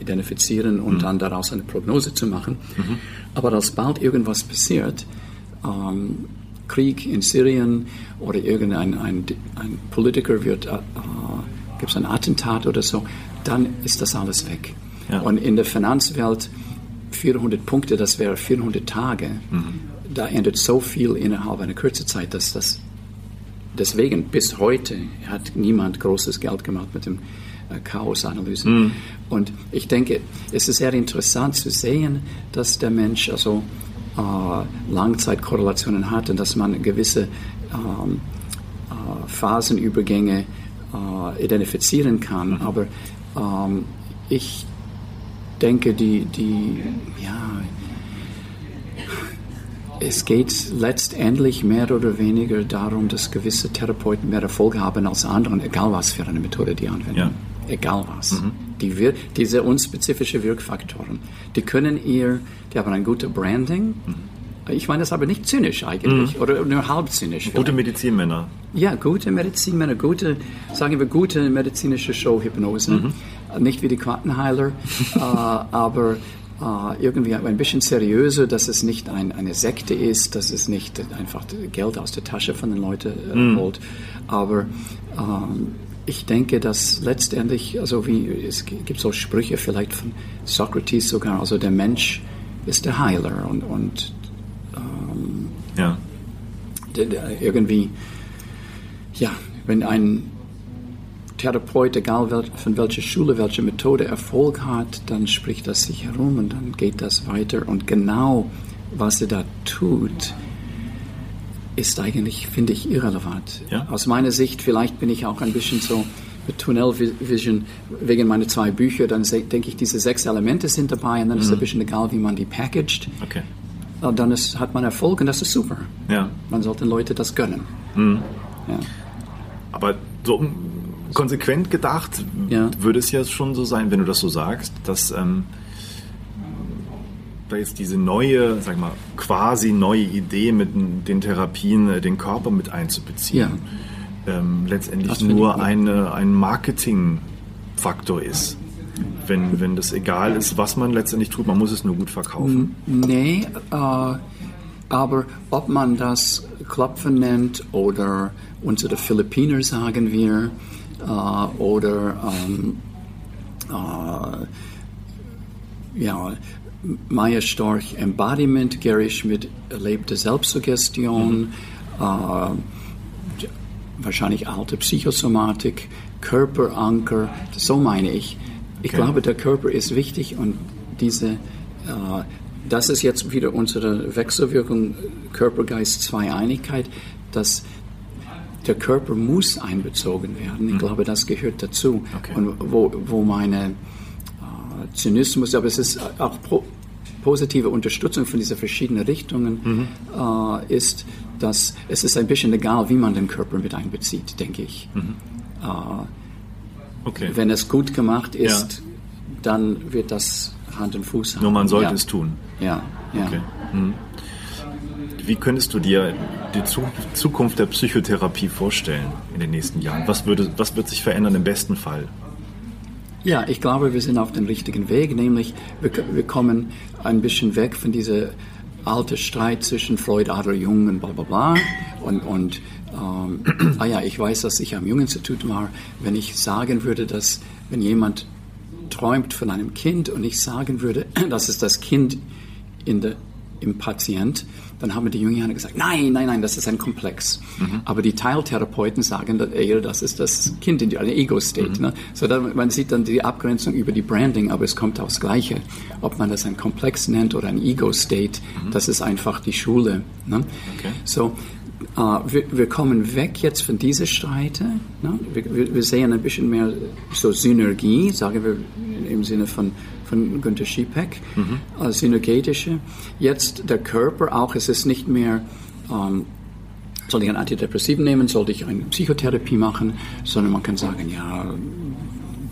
identifizieren und mhm. dann daraus eine Prognose zu machen. Mhm. Aber als bald irgendwas passiert, ähm, Krieg in Syrien oder irgendein ein, ein Politiker wird, äh, äh gibt es ein Attentat oder so, dann ist das alles weg. Ja. Und in der Finanzwelt 400 Punkte, das wäre 400 Tage. Mhm. Da ändert so viel innerhalb einer kurzen Zeit, dass das deswegen bis heute hat niemand großes Geld gemacht mit dem äh, Chaos-Analysen. Mhm. Und ich denke, es ist sehr interessant zu sehen, dass der Mensch also äh, Langzeitkorrelationen hat und dass man gewisse ähm, äh, Phasenübergänge äh, identifizieren kann. Mhm. Aber ähm, ich denke, die, die, ja, es geht letztendlich mehr oder weniger darum, dass gewisse Therapeuten mehr Erfolg haben als andere, egal was für eine Methode die anwenden. Ja. Egal was. Mhm. Die wir, diese unspezifischen Wirkfaktoren, die können ihr, die haben ein gutes Branding. Mhm. Ich meine das aber nicht zynisch eigentlich, mhm. oder nur halb zynisch. Gute Medizinmänner. Ja, gute Medizinmänner, gute, sagen wir, gute medizinische Show-Hypnose. Mhm nicht wie die Quantenheiler, (laughs) äh, aber äh, irgendwie ein bisschen seriöser, dass es nicht ein, eine Sekte ist, dass es nicht einfach Geld aus der Tasche von den Leuten äh, mm. holt. Aber ähm, ich denke, dass letztendlich, also wie es gibt so Sprüche vielleicht von Sokrates sogar, also der Mensch ist der Heiler und, und ähm, ja. Irgendwie, ja, wenn ein Therapeut, egal von welcher Schule, welche Methode Erfolg hat, dann spricht das sich herum und dann geht das weiter. Und genau, was er da tut, ist eigentlich, finde ich, irrelevant. Ja? Aus meiner Sicht, vielleicht bin ich auch ein bisschen so mit Tunnel Vision wegen meiner zwei Bücher, dann denke ich, diese sechs Elemente sind dabei und dann mhm. ist es ein bisschen egal, wie man die packagt. Okay. Und dann ist, hat man Erfolg und das ist super. Ja. Man sollte Leute das gönnen. Mhm. Ja. Aber so konsequent gedacht ja. würde es ja schon so sein, wenn du das so sagst, dass ähm, da jetzt diese neue, sag mal, quasi neue Idee mit den Therapien, äh, den Körper mit einzubeziehen, ja. ähm, letztendlich nur eine, ein Marketingfaktor ist. Wenn, wenn das egal ist, was man letztendlich tut, man muss es nur gut verkaufen. Nee, äh, aber ob man das Klopfen nennt oder unsere Philippiner sagen wir, äh, oder ähm, äh, ja, Maya Storch Embodiment, Gary Schmidt erlebte Selbstsuggestion, mhm. äh, wahrscheinlich alte Psychosomatik, Körperanker, so meine ich. Ich okay. glaube, der Körper ist wichtig und diese, äh, das ist jetzt wieder unsere Wechselwirkung Körper-Geist-Zweieinigkeit, dass der Körper muss einbezogen werden. Ich mhm. glaube, das gehört dazu. Okay. Und wo, wo meine äh, Zynismus, aber es ist auch pro, positive Unterstützung von diesen verschiedenen Richtungen mhm. äh, ist, dass es ist ein bisschen egal, wie man den Körper mit einbezieht, denke ich. Mhm. Äh, okay. Wenn es gut gemacht ist, ja. dann wird das Hand und Fuß haben. Nur man sollte ja. es tun. Ja, ja. Okay. Mhm. Wie könntest du dir die Zukunft der Psychotherapie vorstellen in den nächsten Jahren? Was, würde, was wird sich verändern im besten Fall? Ja, ich glaube, wir sind auf dem richtigen Weg, nämlich wir, wir kommen ein bisschen weg von dieser alter Streit zwischen Freud, Adler, Jung und bla bla bla. Und, und ähm, (clears throat) ah ja, ich weiß, dass ich am Junginstitut war. Wenn ich sagen würde, dass wenn jemand träumt von einem Kind und ich sagen würde, (clears throat) das ist das Kind in der, im Patient, dann haben die Jungianer gesagt, nein, nein, nein, das ist ein Komplex. Mhm. Aber die Teiltherapeuten sagen eher, das ist das Kind in der Ego-State. Mhm. Ne? So, man sieht dann die Abgrenzung über die Branding, aber es kommt aufs Gleiche. Ob man das ein Komplex nennt oder ein Ego-State, mhm. das ist einfach die Schule. Ne? Okay. So, Uh, wir, wir, kommen weg jetzt von dieser Streite. Ne? Wir, wir, sehen ein bisschen mehr so Synergie, sagen wir im Sinne von, von Günter Schiepeck, mhm. uh, synergetische. Jetzt der Körper auch, es ist nicht mehr, ähm, soll ich ein Antidepressiven nehmen, sollte ich eine Psychotherapie machen, sondern man kann sagen, ja,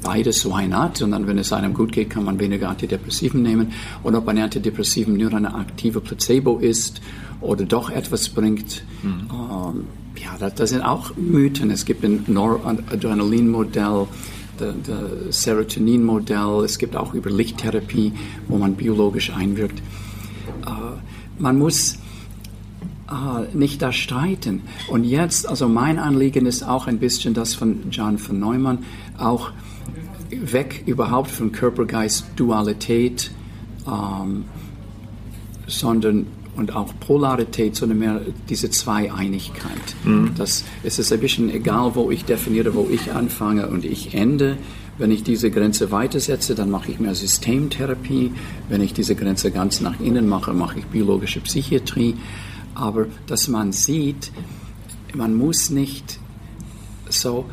beides, why not? Und dann, wenn es einem gut geht, kann man weniger Antidepressiven nehmen. Und ob ein Antidepressiven nur eine aktive Placebo ist oder doch etwas bringt. Mhm. Ähm, ja, das, das, sind auch Mythen. Es gibt ein Noradrenalin-Modell, Serotonin-Modell, es gibt auch über Lichttherapie, wo man biologisch einwirkt. Äh, man muss äh, nicht da streiten. Und jetzt, also mein Anliegen ist auch ein bisschen das von John von Neumann, auch weg überhaupt von Körper-Geist-Dualität, ähm, sondern und auch Polarität, sondern mehr diese Zweieinigkeit. Mhm. Das, es ist ein bisschen egal, wo ich definiere, wo ich anfange und ich ende. Wenn ich diese Grenze weitersetze, dann mache ich mehr Systemtherapie. Wenn ich diese Grenze ganz nach innen mache, mache ich biologische Psychiatrie. Aber dass man sieht, man muss nicht so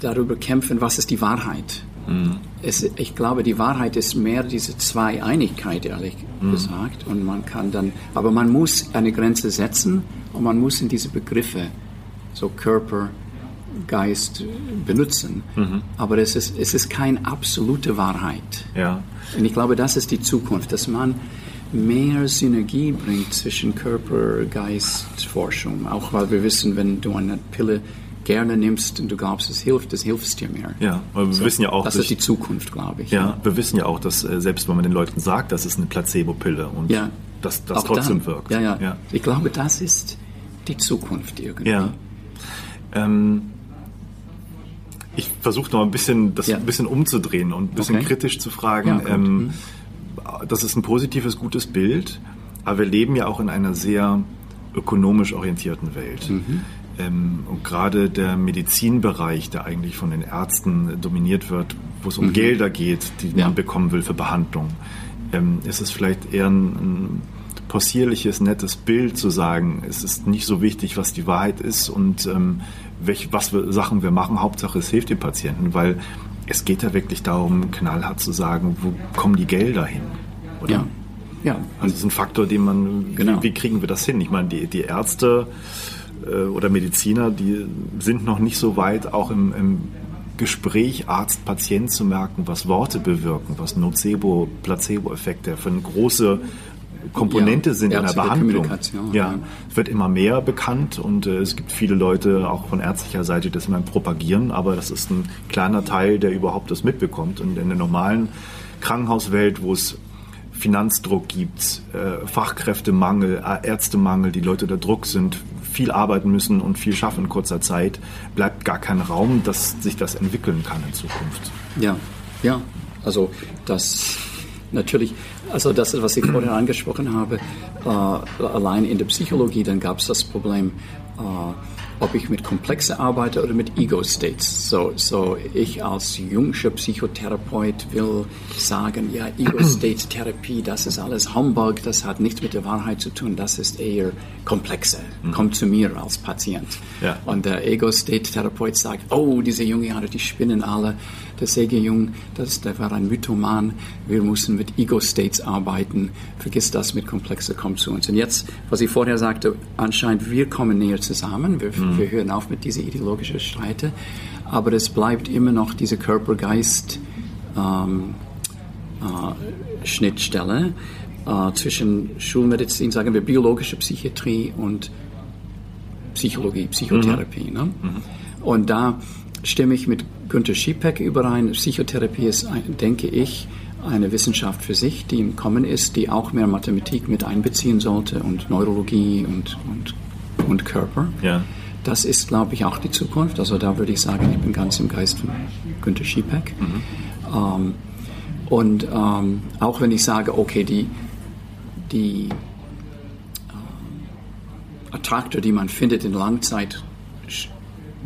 darüber kämpfen, was ist die Wahrheit. Mhm. Es, ich glaube, die Wahrheit ist mehr diese Zweieinigkeit, ehrlich mhm. gesagt. Und man kann dann, aber man muss eine Grenze setzen und man muss in diese Begriffe, so Körper, Geist benutzen. Mhm. Aber es ist, es ist keine absolute Wahrheit. Ja. Und ich glaube, das ist die Zukunft, dass man mehr Synergie bringt zwischen Körper, Geist, Forschung. Auch weil wir wissen, wenn du eine Pille gerne nimmst und du glaubst, es hilft, das hilft dir mehr. Ja, aber wir so, wissen ja auch, das ist die Zukunft, glaube ich. Ja, ja, wir wissen ja auch, dass äh, selbst wenn man den Leuten sagt, das ist eine Placebo-Pille und ja, dass das trotzdem dann, wirkt. Ja, ja, ja, Ich glaube, das ist die Zukunft irgendwie. Ja. Ähm, ich versuche noch ein bisschen das ein bisschen umzudrehen und ein bisschen okay. kritisch zu fragen. Ähm, mhm. das ist ein positives, gutes Bild, aber wir leben ja auch in einer sehr ökonomisch orientierten Welt. Mhm. Ähm, und gerade der Medizinbereich, der eigentlich von den Ärzten dominiert wird, wo es um mhm. Gelder geht, die ja. man bekommen will für Behandlung, ähm, ist es vielleicht eher ein, ein possierliches, nettes Bild zu sagen, es ist nicht so wichtig, was die Wahrheit ist und ähm, welch, was wir, Sachen wir machen, Hauptsache es hilft den Patienten, weil es geht ja wirklich darum, knallhart zu sagen, wo kommen die Gelder hin? Oder? Ja. Ja. Also das ist ein Faktor, den man, genau. wie, wie kriegen wir das hin? Ich meine, die, die Ärzte oder Mediziner, die sind noch nicht so weit, auch im, im Gespräch Arzt-Patient zu merken, was Worte bewirken, was Nocebo, Placebo-Effekte für eine große Komponente ja, sind in der Behandlung. Ja, es wird immer mehr bekannt und äh, es gibt viele Leute auch von ärztlicher Seite, die das immer propagieren, aber das ist ein kleiner Teil, der überhaupt das mitbekommt. Und in der normalen Krankenhauswelt, wo es Finanzdruck gibt, äh, Fachkräftemangel, Ärztemangel, die Leute unter Druck sind, viel arbeiten müssen und viel schaffen in kurzer Zeit, bleibt gar kein Raum, dass sich das entwickeln kann in Zukunft. Ja, ja. Also das natürlich, also das, was ich vorhin angesprochen habe, äh, allein in der Psychologie, dann gab es das Problem, äh, ob ich mit Komplexe arbeite oder mit Ego-States. So, so ich als jungscher Psychotherapeut will sagen, ja, (clears throat) Ego-State-Therapie, das ist alles Humbug, das hat nichts mit der Wahrheit zu tun, das ist eher komplexe. Mhm. Kommt zu mir als Patient. Ja. Und der Ego-State-Therapeut sagt, oh, diese Jungianer, die spinnen alle. Der Sege Jung, das, der war ein Mythoman. Wir müssen mit Ego-States arbeiten. Vergiss das mit Komplexe, kommt zu uns. Und jetzt, was ich vorher sagte, anscheinend, wir kommen näher zusammen. Wir, mhm. wir hören auf mit dieser ideologischen Streite. Aber es bleibt immer noch diese Körper-Geist- ähm, äh, Schnittstelle äh, zwischen Schulmedizin, sagen wir biologische Psychiatrie und Psychologie, Psychotherapie. Mhm. Ne? Mhm. Und da stimme ich mit Günter Schiepeck überein. Psychotherapie ist, denke ich, eine Wissenschaft für sich, die im Kommen ist, die auch mehr Mathematik mit einbeziehen sollte und Neurologie und, und, und Körper. Ja. Das ist, glaube ich, auch die Zukunft. Also da würde ich sagen, ich bin ganz im Geist von Günter Schiepeck. Mhm. Ähm, und ähm, auch wenn ich sage, okay, die, die äh, Attraktor, die man findet in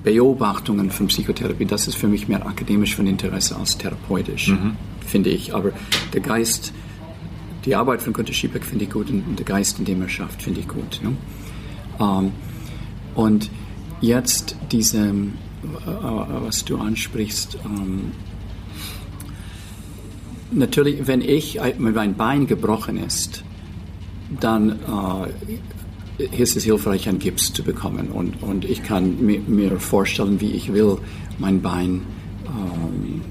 Langzeitbeobachtungen von Psychotherapie, das ist für mich mehr akademisch von Interesse als therapeutisch, mhm. finde ich. Aber der Geist, die Arbeit von Günter Schiebeck finde ich gut und der Geist, in dem er schafft, finde ich gut. Ne? Ähm, und jetzt diese, äh, was du ansprichst, ähm, natürlich, wenn ich, wenn mein Bein gebrochen ist, dann äh, ist es hilfreich, einen Gips zu bekommen. Und, und ich kann mir, mir vorstellen, wie ich will, mein Bein ähm,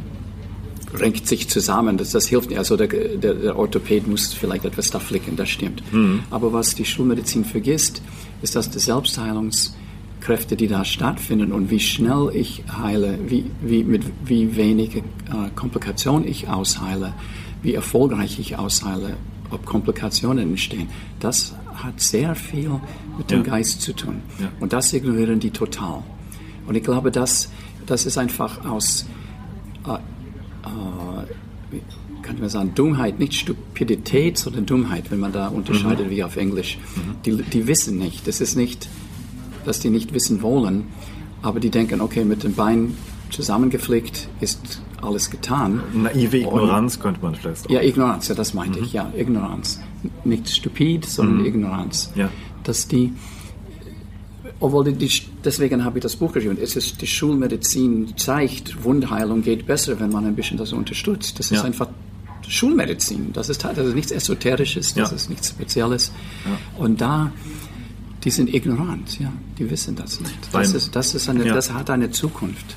renkt sich zusammen. Das, das hilft nicht. Also der, der, der Orthopäd muss vielleicht etwas da flicken, das stimmt. Mhm. Aber was die Schulmedizin vergisst, ist, dass die Selbstheilungskräfte, die da stattfinden und wie schnell ich heile, wie, wie, mit wie wenig äh, Komplikation ich ausheile, wie erfolgreich ich ausheile, ob Komplikationen entstehen, das hat sehr viel mit dem ja. Geist zu tun. Ja. Und das ignorieren die total. Und ich glaube, das, das ist einfach aus, äh, äh, kann man sagen, Dummheit, nicht Stupidität, sondern Dummheit, wenn man da unterscheidet, mhm. wie auf Englisch. Mhm. Die, die wissen nicht. Das ist nicht, dass die nicht wissen wollen, aber die denken, okay, mit dem Bein zusammengeflickt ist alles getan. Naive Ignoranz Und, könnte man vielleicht sagen. Ja, Ignoranz, ja, das meinte mhm. ich, ja, Ignoranz. Nicht stupid, sondern mhm. Ignoranz. Ja. Dass die, obwohl die, deswegen habe ich das Buch geschrieben, es ist, die Schulmedizin zeigt, Wundheilung geht besser, wenn man ein bisschen das unterstützt. Das ist ja. einfach Schulmedizin. Das ist, das ist nichts Esoterisches, das ja. ist nichts Spezielles. Ja. Und da, die sind ignorant, ja, die wissen das nicht. Das, ist, das, ist eine, das hat eine Zukunft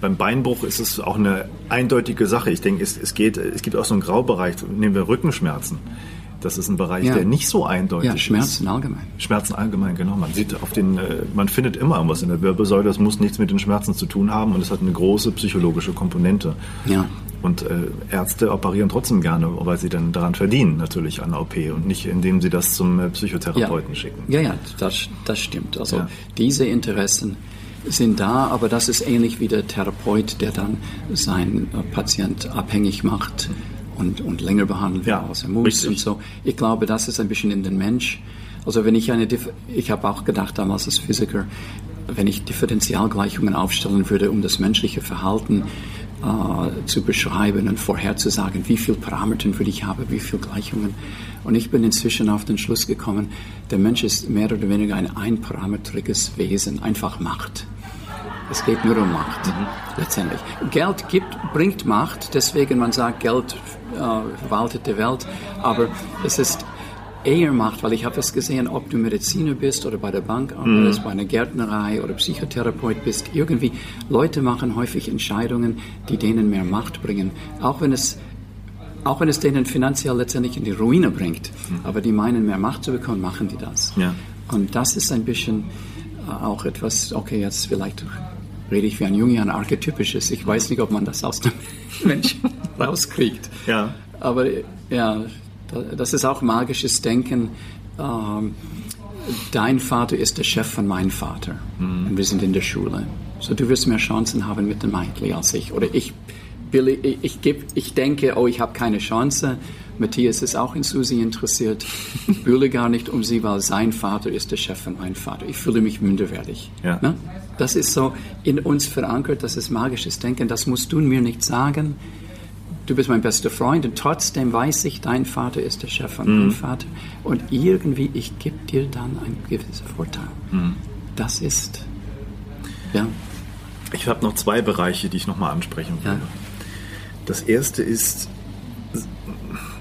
beim Beinbruch ist es auch eine eindeutige Sache. Ich denke, es, es, geht, es gibt auch so einen Graubereich, nehmen wir Rückenschmerzen. Das ist ein Bereich, ja. der nicht so eindeutig ja, Schmerzen ist. allgemein. Schmerzen allgemein, genau. Man sieht auf den, äh, man findet immer irgendwas in der Wirbelsäule. Das muss nichts mit den Schmerzen zu tun haben und es hat eine große psychologische Komponente. Ja. Und äh, Ärzte operieren trotzdem gerne, weil sie dann daran verdienen, natürlich an der OP und nicht, indem sie das zum äh, Psychotherapeuten ja. schicken. Ja, ja, das, das stimmt. Also diese Interessen sind da, aber das ist ähnlich wie der Therapeut, der dann seinen äh, Patient abhängig macht und, und länger behandelt ja, als er muss richtig. und so. Ich glaube, das ist ein bisschen in den Mensch. Also wenn ich eine, ich habe auch gedacht damals als Physiker, wenn ich Differentialgleichungen aufstellen würde, um das menschliche Verhalten äh, zu beschreiben und vorherzusagen, wie viele Parameter würde ich haben, wie viele Gleichungen. Und ich bin inzwischen auf den Schluss gekommen, der Mensch ist mehr oder weniger ein einparametriges Wesen, einfach Macht. Es geht nur um Macht, mhm. letztendlich. Geld gibt, bringt Macht, deswegen man sagt, Geld äh, verwaltet die Welt, aber es ist eher macht, weil ich habe es gesehen, ob du Mediziner bist oder bei der Bank arbeitest, mm. bei einer Gärtnerei oder Psychotherapeut bist, irgendwie Leute machen häufig Entscheidungen, die denen mehr Macht bringen, auch wenn es auch wenn es denen finanziell letztendlich in die Ruine bringt, mm. aber die meinen mehr Macht zu bekommen, machen die das. Ja. Und das ist ein bisschen äh, auch etwas, okay, jetzt vielleicht rede ich wie ein Junge, ein archetypisches. Ich weiß nicht, ob man das aus dem (laughs) Menschen rauskriegt. Ja. Aber ja, das ist auch magisches Denken. Ähm, dein Vater ist der Chef von meinem Vater. Mhm. Und wir sind in der Schule. So, du wirst mehr Chancen haben mit dem Michael als ich. Oder ich, Billy, ich, ich, geb, ich denke, oh, ich habe keine Chance. Matthias ist auch in Susi interessiert. Ich bühle gar nicht um sie, weil sein Vater ist der Chef von meinem Vater. Ich fühle mich minderwertig. Ja. Ne? Das ist so in uns verankert, das ist magisches Denken. Das musst du mir nicht sagen du bist mein bester Freund und trotzdem weiß ich, dein Vater ist der Chef von mhm. meinem Vater und irgendwie, ich gebe dir dann einen gewissen Vorteil. Mhm. Das ist, ja. Ich habe noch zwei Bereiche, die ich nochmal ansprechen will. Ja. Das erste ist,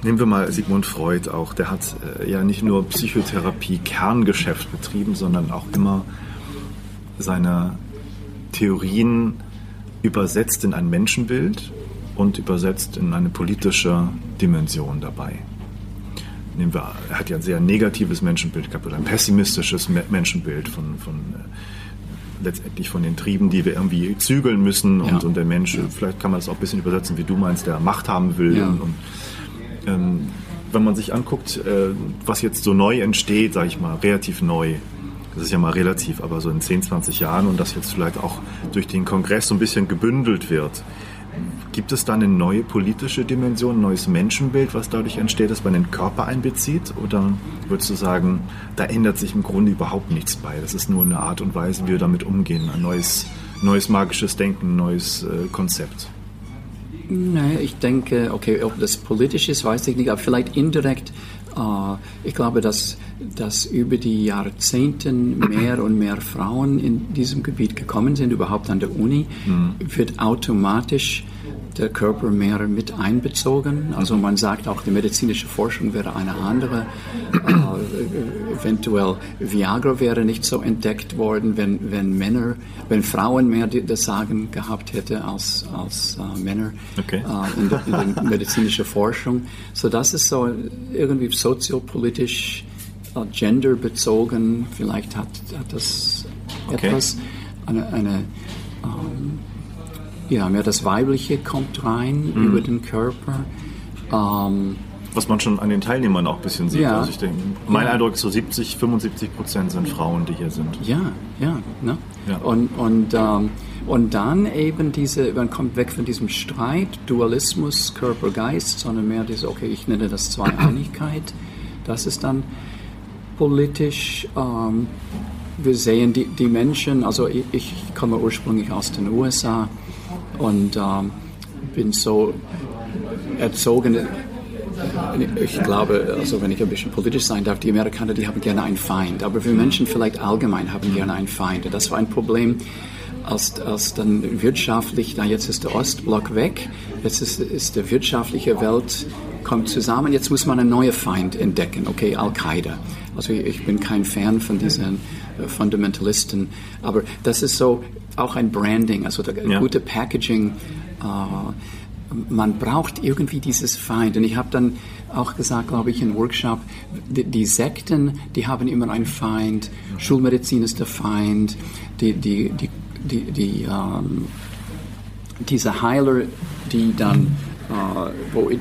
nehmen wir mal Sigmund Freud auch, der hat äh, ja nicht nur Psychotherapie Kerngeschäft betrieben, sondern auch immer seine Theorien übersetzt in ein Menschenbild und übersetzt in eine politische Dimension dabei. Nehmen wir, er hat ja ein sehr negatives Menschenbild gehabt, oder ein pessimistisches Menschenbild von, von letztendlich von den Trieben, die wir irgendwie zügeln müssen und, ja. und der Mensch, ja. vielleicht kann man das auch ein bisschen übersetzen, wie du meinst, der Macht haben will. Ja. Und, und ähm, wenn man sich anguckt, äh, was jetzt so neu entsteht, sage ich mal, relativ neu, das ist ja mal relativ, aber so in 10, 20 Jahren und das jetzt vielleicht auch durch den Kongress so ein bisschen gebündelt wird, Gibt es da eine neue politische Dimension, ein neues Menschenbild, was dadurch entsteht, das man den Körper einbezieht? Oder würdest du sagen, da ändert sich im Grunde überhaupt nichts bei? Das ist nur eine Art und Weise, wie wir damit umgehen, ein neues, neues magisches Denken, ein neues äh, Konzept? Naja, ich denke, okay, ob das politisch ist, weiß ich nicht, aber vielleicht indirekt. Äh, ich glaube, dass, dass über die Jahrzehnte mehr und mehr Frauen in diesem Gebiet gekommen sind, überhaupt an der Uni, mhm. wird automatisch der Körper mehr mit einbezogen. Also man sagt auch, die medizinische Forschung wäre eine andere. Äh, eventuell Viagra wäre nicht so entdeckt worden, wenn, wenn Männer, wenn Frauen mehr das Sagen gehabt hätte als, als äh, Männer okay. äh, in, der, in der medizinischen Forschung. So das ist so irgendwie soziopolitisch, äh, genderbezogen. Vielleicht hat, hat das okay. etwas eine, eine ähm, ja, mehr das Weibliche kommt rein mhm. über den Körper. Ähm, was man schon an den Teilnehmern auch ein bisschen sieht. Ja. Also ich denke, mein ja. Eindruck ist so 70, 75 Prozent sind Frauen, die hier sind. Ja, ja. Ne? ja. Und, und, ähm, und dann eben diese, man kommt weg von diesem Streit, Dualismus, Körper, Geist, sondern mehr diese, okay, ich nenne das Zweieinigkeit. Das ist dann politisch. Ähm, wir sehen die, die Menschen, also ich, ich komme ursprünglich aus den USA und ähm, bin so erzogen. Ich glaube, also wenn ich ein bisschen politisch sein darf, die Amerikaner, die haben gerne einen Feind, aber wir Menschen vielleicht allgemein haben gerne einen Feind. Das war ein Problem, als, als dann wirtschaftlich, na jetzt ist der Ostblock weg, jetzt ist, ist der wirtschaftliche Welt kommt zusammen, jetzt muss man einen neuen Feind entdecken, okay, Al-Qaida. Also ich bin kein Fan von diesen äh, Fundamentalisten, aber das ist so, auch ein Branding, also ja. gute Packaging. Äh, man braucht irgendwie dieses Feind. Und ich habe dann auch gesagt, glaube ich, in Workshop, die, die, Sekten, die haben immer einen Feind. Schulmedizin ist der Feind. Die, die, die, die, die ähm, diese Heiler, die dann, äh, wo ich,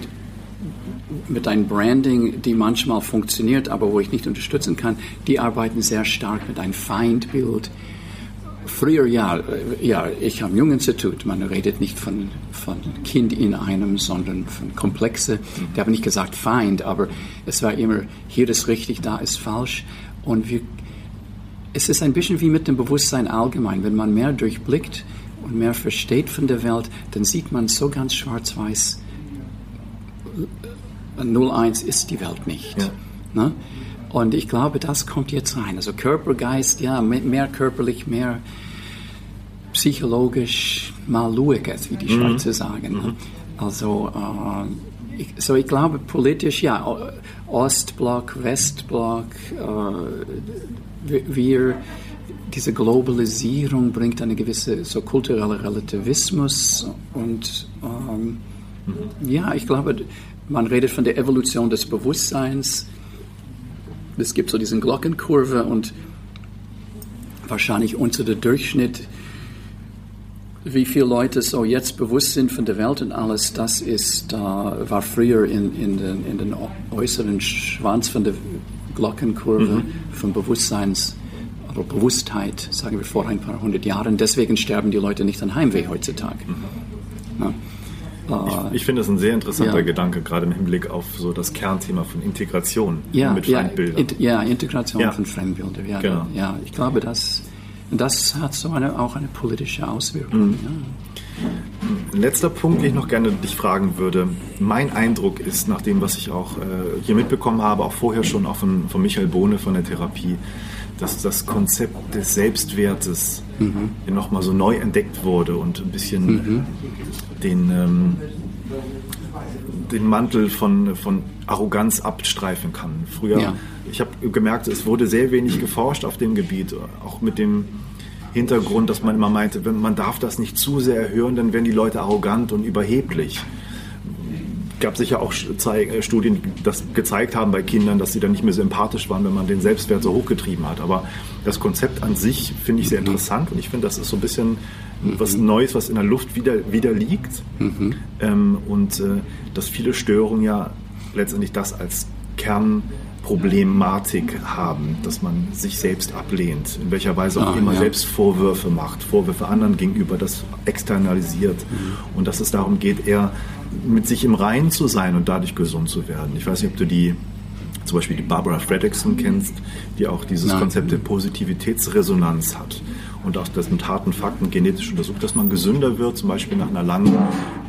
mit einem Branding, die manchmal funktioniert, aber wo ich nicht unterstützen kann, die arbeiten sehr stark mit einem Feindbild Früher ja, ja, ich am Junginstitut, man redet nicht von, von Kind in einem, sondern von Komplexe. Ich habe nicht gesagt Feind, aber es war immer, hier ist richtig, da ist falsch. Und wir, es ist ein bisschen wie mit dem Bewusstsein allgemein. Wenn man mehr durchblickt und mehr versteht von der Welt, dann sieht man so ganz schwarz-weiß, 01 ist die Welt nicht. Ja. Ne? Und ich glaube, das kommt jetzt rein. Also Körper, Geist, ja, mehr körperlich, mehr psychologisch mal lueges, wie die mhm. Schweizer sagen. Mhm. Also, äh, ich, so ich glaube politisch, ja, Ostblock, Westblock, äh, wir, diese Globalisierung bringt eine gewisse so kulturelle Relativismus und ähm, mhm. ja, ich glaube, man redet von der Evolution des Bewusstseins es gibt so diesen Glockenkurve und wahrscheinlich unter der Durchschnitt, wie viele Leute so jetzt bewusst sind von der Welt und alles, das ist, äh, war früher in, in, den, in den äußeren Schwanz von der Glockenkurve mhm. von Bewusstseins oder Bewusstheit, sagen wir vor ein paar hundert Jahren. Deswegen sterben die Leute nicht an Heimweh heutzutage. Mhm. Ja. Ich, ich finde das ein sehr interessanter ja. Gedanke, gerade im Hinblick auf so das Kernthema von Integration ja, mit Fremdbildern. Ja, in, Integration von Fremdbildern. Ja, genau. ja, ich glaube, das, das hat so eine, auch eine politische Auswirkung. Mhm. Ein letzter Punkt, den ich noch gerne dich fragen würde. Mein Eindruck ist, nach dem, was ich auch äh, hier mitbekommen habe, auch vorher schon auch von, von Michael Bohne von der Therapie, dass das Konzept des Selbstwertes mhm. nochmal so neu entdeckt wurde und ein bisschen mhm. den, ähm, den Mantel von, von Arroganz abstreifen kann. Früher, ja. ich habe gemerkt, es wurde sehr wenig geforscht auf dem Gebiet, auch mit dem Hintergrund, dass man immer meinte, man darf das nicht zu sehr hören, dann werden die Leute arrogant und überheblich. Gab sicher auch äh, Studien, die das gezeigt haben bei Kindern, dass sie dann nicht mehr so empathisch waren, wenn man den Selbstwert so hochgetrieben hat. Aber das Konzept an sich finde ich sehr mhm. interessant und ich finde, das ist so ein bisschen was mhm. Neues, was in der Luft wieder, wieder liegt. Mhm. Ähm, und äh, dass viele Störungen ja letztendlich das als Kernproblematik haben, dass man sich selbst ablehnt, in welcher Weise auch ah, immer ja. selbst Vorwürfe macht, Vorwürfe anderen gegenüber, das externalisiert mhm. und dass es darum geht, eher mit sich im Reinen zu sein und dadurch gesund zu werden. Ich weiß nicht, ob du die zum Beispiel die Barbara Fredrickson kennst, die auch dieses Nein. Konzept der Positivitätsresonanz hat und auch das mit harten Fakten genetisch untersucht, dass man gesünder wird, zum Beispiel nach einer langen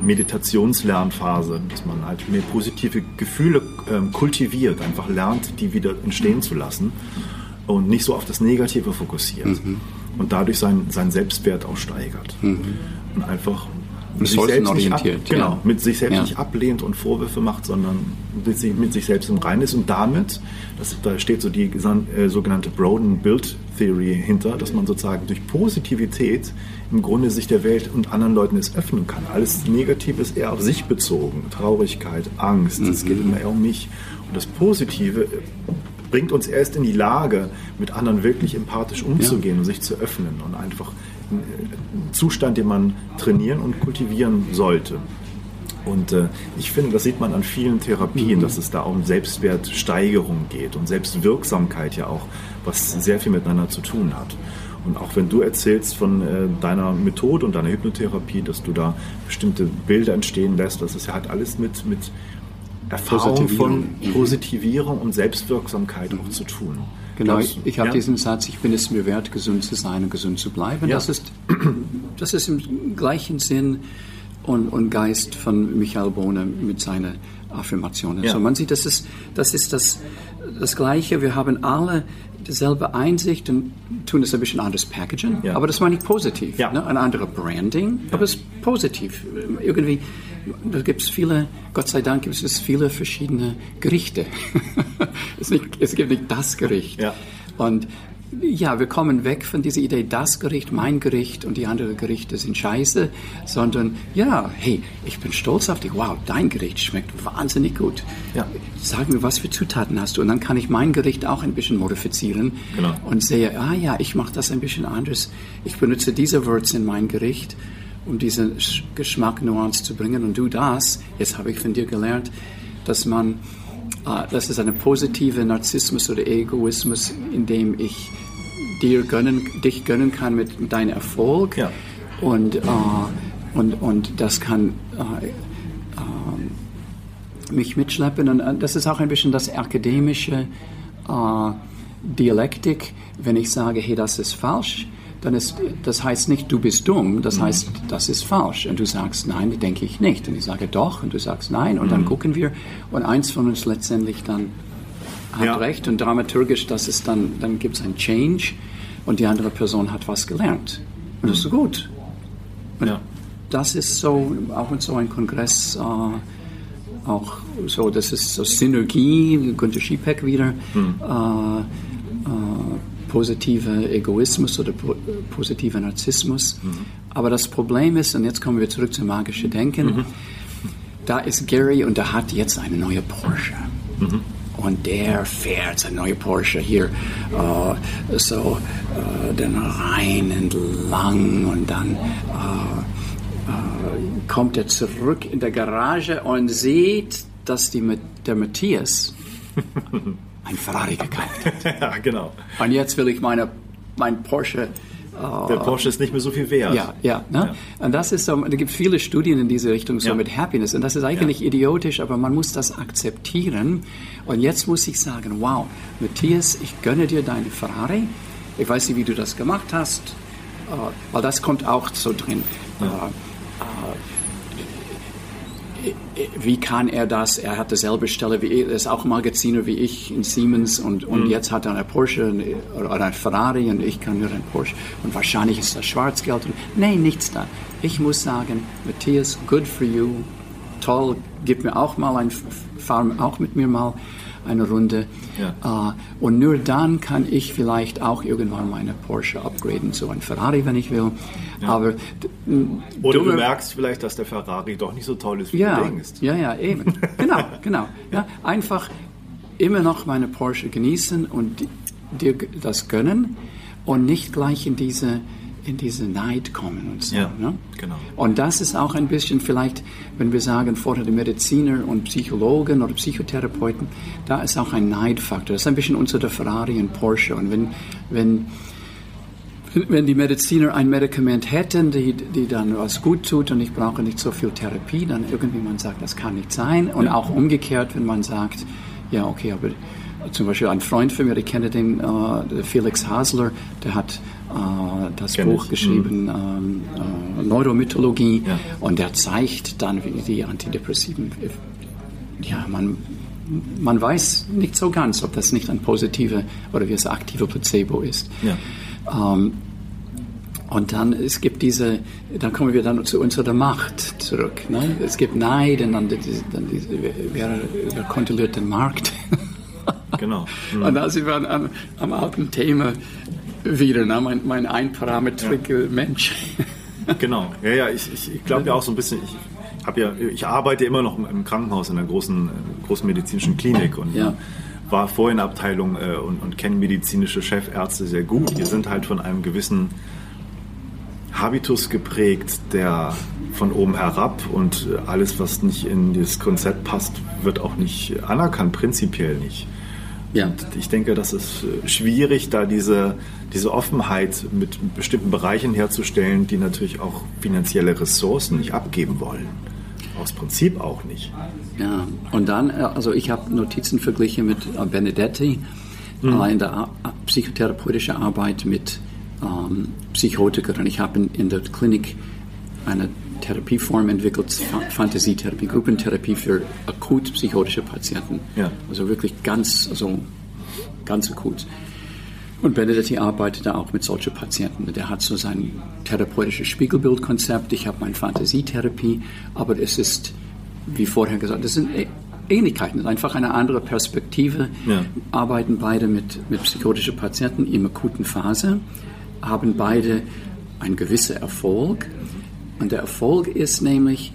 Meditationslernphase, dass man halt mehr positive Gefühle ähm, kultiviert, einfach lernt, die wieder entstehen zu lassen und nicht so auf das Negative fokussiert mhm. und dadurch sein, sein Selbstwert auch steigert. Mhm. Und einfach mit sich selbst nicht ab, genau, ja. mit sich selbst ja. nicht ablehnt und Vorwürfe macht, sondern mit sich, mit sich selbst im Reinen ist und damit, das, da steht so die äh, sogenannte Broden Build Theory hinter, dass man sozusagen durch Positivität im Grunde sich der Welt und anderen Leuten es öffnen kann. Alles Negative ist eher auf sich bezogen, Traurigkeit, Angst, es mhm. geht immer eher um mich. Und das Positive bringt uns erst in die Lage, mit anderen wirklich empathisch umzugehen ja. und sich zu öffnen und einfach Zustand, den man trainieren und kultivieren sollte. Und äh, ich finde, das sieht man an vielen Therapien, mhm. dass es da um Selbstwertsteigerung geht und Selbstwirksamkeit ja auch, was sehr viel miteinander zu tun hat. Und auch wenn du erzählst von äh, deiner Methode und deiner Hypnotherapie, dass du da bestimmte Bilder entstehen lässt, das ist ja halt alles mit, mit Erfahrung von mhm. Positivierung und Selbstwirksamkeit auch zu tun. Genau, ich, ich habe ja. diesen Satz, ich bin es mir wert, gesund zu sein und gesund zu bleiben. Ja. Das, ist, (clears throat) das ist im gleichen Sinn und, und Geist von Michael Bohne mit seinen Affirmationen. Ja. So man sieht, das ist das, ist das, das Gleiche. Wir haben alle dieselbe Einsicht und tun es ein bisschen anders Packaging, ja. aber das meine ich positiv. Ne? Ein anderer Branding, aber es ist positiv. Irgendwie da gibt es viele, Gott sei Dank gibt es viele verschiedene Gerichte. (laughs) es, nicht, es, gibt nicht das Gericht. Ja. Und ja, wir kommen weg von dieser Idee, das Gericht, mein Gericht und die anderen Gerichte sind scheiße, sondern ja, hey, ich bin stolz auf dich. Wow, dein Gericht schmeckt wahnsinnig gut. Ja. Sag mir, was für Zutaten hast du? Und dann kann ich mein Gericht auch ein bisschen modifizieren genau. und sehe, ah ja, ich mache das ein bisschen anders. Ich benutze diese Würze in mein Gericht um diese Geschmacknuance zu bringen. Und du das, jetzt habe ich von dir gelernt, dass man, äh, das ist eine positive Narzissmus oder Egoismus, in dem ich dir gönnen, dich gönnen kann mit, mit deinem Erfolg. Ja. Und, äh, und, und das kann äh, äh, mich mitschleppen. Und äh, das ist auch ein bisschen das akademische äh, Dialektik, wenn ich sage, hey, das ist falsch dann ist, das heißt nicht, du bist dumm, das mhm. heißt, das ist falsch. Und du sagst, nein, denke ich nicht. Und ich sage, doch, und du sagst, nein. Und mhm. dann gucken wir, und eins von uns letztendlich dann hat ja. recht. Und dramaturgisch, das ist dann, dann gibt es ein Change und die andere Person hat was gelernt. Und das ist gut. Und ja. das ist so, auch mit so einem Kongress, äh, auch so, das ist so Synergie, Günter Schiepeck wieder, mhm. äh, äh, positiver Egoismus oder po positiver Narzissmus. Mhm. Aber das Problem ist, und jetzt kommen wir zurück zum magischen Denken, mhm. da ist Gary und der hat jetzt eine neue Porsche. Mhm. Und der fährt sein neue Porsche hier äh, so äh, den Rhein entlang und dann äh kommt er zurück in der Garage und sieht, dass die, der Matthias (laughs) ein Ferrari gekauft hat. (laughs) ja, genau. Und jetzt will ich meine, mein Porsche der Porsche ist nicht mehr so viel wert. Ja, ja. Ne? ja. Und das ist so, da gibt viele Studien in diese Richtung, so ja. mit Happiness. Und das ist eigentlich ja. idiotisch, aber man muss das akzeptieren. Und jetzt muss ich sagen, wow, Matthias, ich gönne dir deine Ferrari. Ich weiß nicht, wie du das gemacht hast, äh, weil das kommt auch so drin. Wie kann er das? Er hat dieselbe Stelle wie ich, er ist auch Magaziner wie ich in Siemens und, und mhm. jetzt hat er eine Porsche oder eine Ferrari und ich kann nur ein Porsche und wahrscheinlich ist das Schwarzgeld. Nein, nichts da. Ich muss sagen, Matthias, good for you, toll, gib mir auch mal ein, fahr auch mit mir mal. Eine Runde. Ja. Äh, und nur dann kann ich vielleicht auch irgendwann meine Porsche upgraden zu einem Ferrari, wenn ich will. Ja. Aber oder du merkst vielleicht, dass der Ferrari doch nicht so toll ist, wie ja, du denkst. Ja, ja, eben. (laughs) genau, genau. Ja, einfach immer noch meine Porsche genießen und dir das gönnen und nicht gleich in diese in diese Neid kommen und so. Ja, ne? genau. Und das ist auch ein bisschen vielleicht, wenn wir sagen, vorher die Mediziner und Psychologen oder Psychotherapeuten, da ist auch ein Neidfaktor. Das ist ein bisschen unter der Ferrari und Porsche. Und wenn, wenn, wenn die Mediziner ein Medikament hätten, die, die dann was gut tut und ich brauche nicht so viel Therapie, dann irgendwie man sagt, das kann nicht sein. Und ja. auch umgekehrt, wenn man sagt, ja, okay, aber zum Beispiel ein Freund von mir, ich kenne den, äh, Felix Hasler, der hat das Kenn Buch ich. geschrieben, mhm. ähm, äh, Neuromythologie, ja. und der zeigt dann, wie die Antidepressiven, ja, man, man weiß nicht so ganz, ob das nicht ein positiver oder wie es aktiver Placebo ist. Ja. Ähm, und dann es gibt diese, dann kommen wir dann zu unserer Macht zurück. Ne? Es gibt Neid und dann, dann diese, wer, wer kontrolliert den Markt? Genau. Mhm. (laughs) Und da sind wir am alten Thema wieder, ne? mein, mein einparametriger ja. Mensch. genau, ja, ja, ich, ich glaube ja auch so ein bisschen, ich, hab ja, ich arbeite immer noch im Krankenhaus in einer großen, großen medizinischen Klinik und ja. war vorher in der Abteilung äh, und, und kenne medizinische Chefärzte sehr gut. Die sind halt von einem gewissen Habitus geprägt, der von oben herab und alles, was nicht in das Konzept passt, wird auch nicht anerkannt, prinzipiell nicht. Ja. Und ich denke, das ist äh, schwierig, da diese, diese Offenheit mit bestimmten Bereichen herzustellen, die natürlich auch finanzielle Ressourcen nicht abgeben wollen. Aus Prinzip auch nicht. Ja, und dann, äh, also ich habe Notizen verglichen mit äh, Benedetti mhm. in der psychotherapeutischen Arbeit mit ähm, Psychotikern. Ich habe in, in der Klinik eine Therapieform entwickelt, Fantasietherapie, Gruppentherapie für akut psychotische Patienten. Ja. Also wirklich ganz, also ganz akut. Und Benedetti arbeitet da auch mit solchen Patienten. Der hat so sein therapeutisches Spiegelbildkonzept. Ich habe meine Fantasietherapie, aber es ist, wie vorher gesagt, das sind Ähnlichkeiten, einfach eine andere Perspektive. Ja. Arbeiten beide mit, mit psychotischen Patienten in akuten Phase, haben beide einen gewissen Erfolg und der Erfolg ist nämlich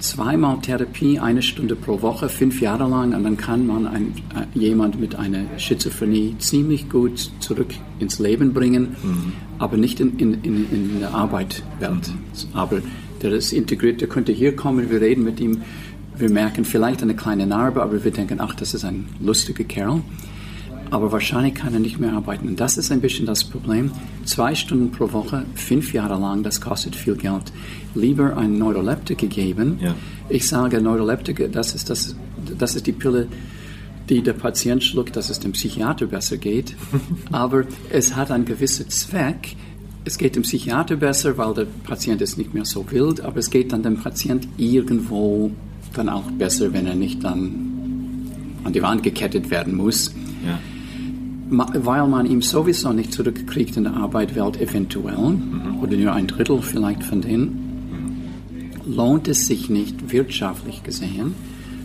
zweimal Therapie, eine Stunde pro Woche, fünf Jahre lang, und dann kann man ein, äh, jemand mit einer Schizophrenie ziemlich gut zurück ins Leben bringen, mhm. aber nicht in, in, in, in der Arbeitswelt. Mhm. Aber der ist integriert, der könnte hier kommen, wir reden mit ihm, wir merken vielleicht eine kleine Narbe, aber wir denken, ach, das ist ein lustiger Kerl aber wahrscheinlich kann er nicht mehr arbeiten. Und das ist ein bisschen das Problem. Zwei Stunden pro Woche, fünf Jahre lang, das kostet viel Geld. Lieber ein Neuroleptika geben. Ja. Ich sage Neuroleptika, das ist, das, das ist die Pille, die der Patient schluckt, dass es dem Psychiater besser geht. (laughs) aber es hat einen gewissen Zweck. Es geht dem Psychiater besser, weil der Patient ist nicht mehr so wild, aber es geht dann dem Patient irgendwo dann auch besser, wenn er nicht dann an die Wand gekettet werden muss. Ja weil man ihn sowieso nicht zurückkriegt in der Arbeitswelt eventuell mhm. oder nur ein Drittel vielleicht von denen, lohnt es sich nicht wirtschaftlich gesehen.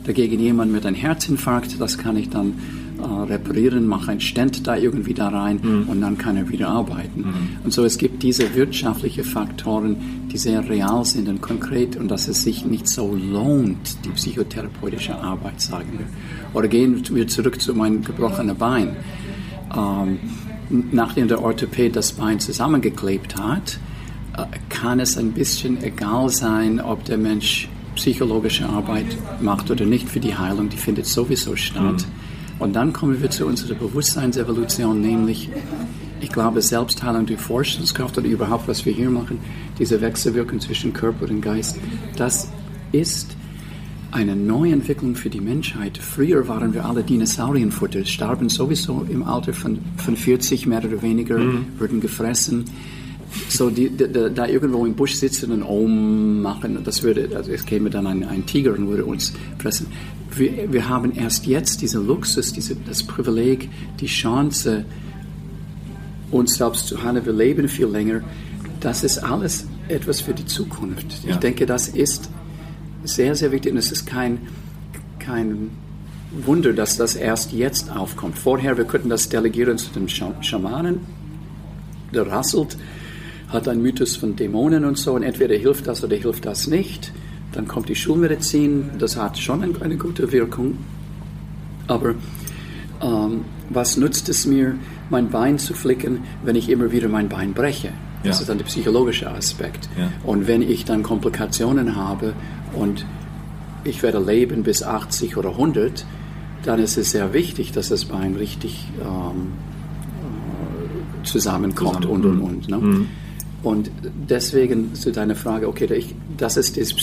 Dagegen jemand mit einem Herzinfarkt, das kann ich dann äh, reparieren, mache ein Stent da irgendwie da rein mhm. und dann kann er wieder arbeiten. Mhm. Und so es gibt diese wirtschaftlichen Faktoren, die sehr real sind und konkret und dass es sich nicht so lohnt, die psychotherapeutische Arbeit, sagen wir. Oder gehen wir zurück zu meinem gebrochenen Bein ähm, nachdem der Orthopäd das Bein zusammengeklebt hat, äh, kann es ein bisschen egal sein, ob der Mensch psychologische Arbeit macht oder nicht für die Heilung, die findet sowieso statt. Mhm. Und dann kommen wir zu unserer Bewusstseinsevolution, nämlich, ich glaube, Selbstheilung durch Forschungskraft oder überhaupt, was wir hier machen, diese Wechselwirkung zwischen Körper und Geist, das ist eine Neuentwicklung für die Menschheit. Früher waren wir alle Dinosaurienfutter, starben sowieso im Alter von, von 40 mehr oder weniger, mhm. wurden gefressen. So, die, die, da irgendwo im Busch sitzen und Om machen, das würde, also es käme dann ein, ein Tiger und würde uns fressen. Wir, wir haben erst jetzt diesen Luxus, diese, das Privileg, die Chance, uns selbst zu haben. Wir leben viel länger. Das ist alles etwas für die Zukunft. Ja. Ich denke, das ist sehr, sehr wichtig. Und es ist kein, kein Wunder, dass das erst jetzt aufkommt. Vorher, wir könnten das delegieren zu den Schamanen. Der rasselt, hat einen Mythos von Dämonen und so, und entweder hilft das oder hilft das nicht. Dann kommt die Schulmedizin, das hat schon eine gute Wirkung. Aber ähm, was nützt es mir, mein Bein zu flicken, wenn ich immer wieder mein Bein breche? Das ja. ist dann der psychologische Aspekt. Ja. Und wenn ich dann Komplikationen habe und ich werde leben bis 80 oder 100, dann ist es sehr wichtig, dass das Bein richtig ähm, äh, zusammenkommt Zusammen. und und und. Ne? Mhm. Und deswegen zu deiner Frage, okay, das ist das,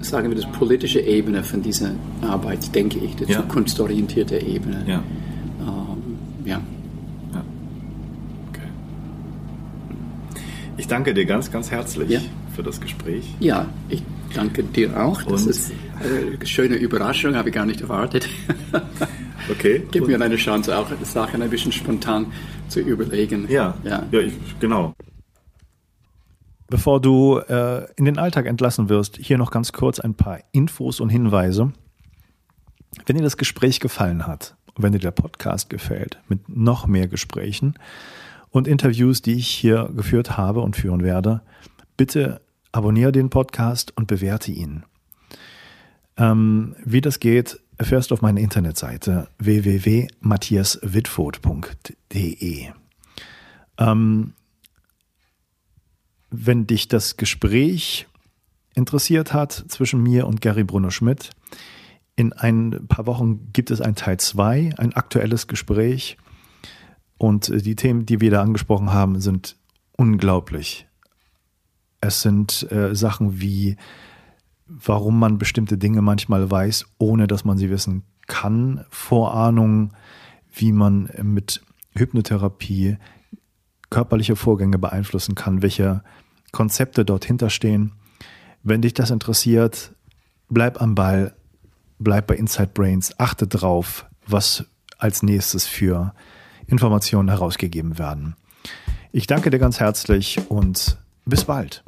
sagen wir, das politische Ebene von dieser Arbeit, denke ich, die ja. zukunftsorientierte Ebene. Ja. Ähm, ja. ja. Okay. Ich danke dir ganz, ganz herzlich ja. für das Gespräch. Ja, ich danke dir auch. Das Und? ist eine schöne Überraschung, habe ich gar nicht erwartet. (laughs) Okay. Gib mir eine Chance, auch Sachen ein bisschen spontan zu überlegen. Ja, ja. ja ich, genau. Bevor du äh, in den Alltag entlassen wirst, hier noch ganz kurz ein paar Infos und Hinweise. Wenn dir das Gespräch gefallen hat, wenn dir der Podcast gefällt, mit noch mehr Gesprächen und Interviews, die ich hier geführt habe und führen werde, bitte abonniere den Podcast und bewerte ihn. Ähm, wie das geht, erfährst du auf meiner Internetseite www.matthiaswitford.de. Ähm, wenn dich das Gespräch interessiert hat zwischen mir und Gary Bruno Schmidt, in ein paar Wochen gibt es ein Teil 2, ein aktuelles Gespräch. Und die Themen, die wir da angesprochen haben, sind unglaublich. Es sind äh, Sachen wie, warum man bestimmte Dinge manchmal weiß, ohne dass man sie wissen kann, Vorahnungen, wie man mit Hypnotherapie körperliche Vorgänge beeinflussen kann, welche Konzepte dort hinterstehen. Wenn dich das interessiert, bleib am Ball, bleib bei Inside Brains, achte drauf, was als nächstes für Informationen herausgegeben werden. Ich danke dir ganz herzlich und bis bald.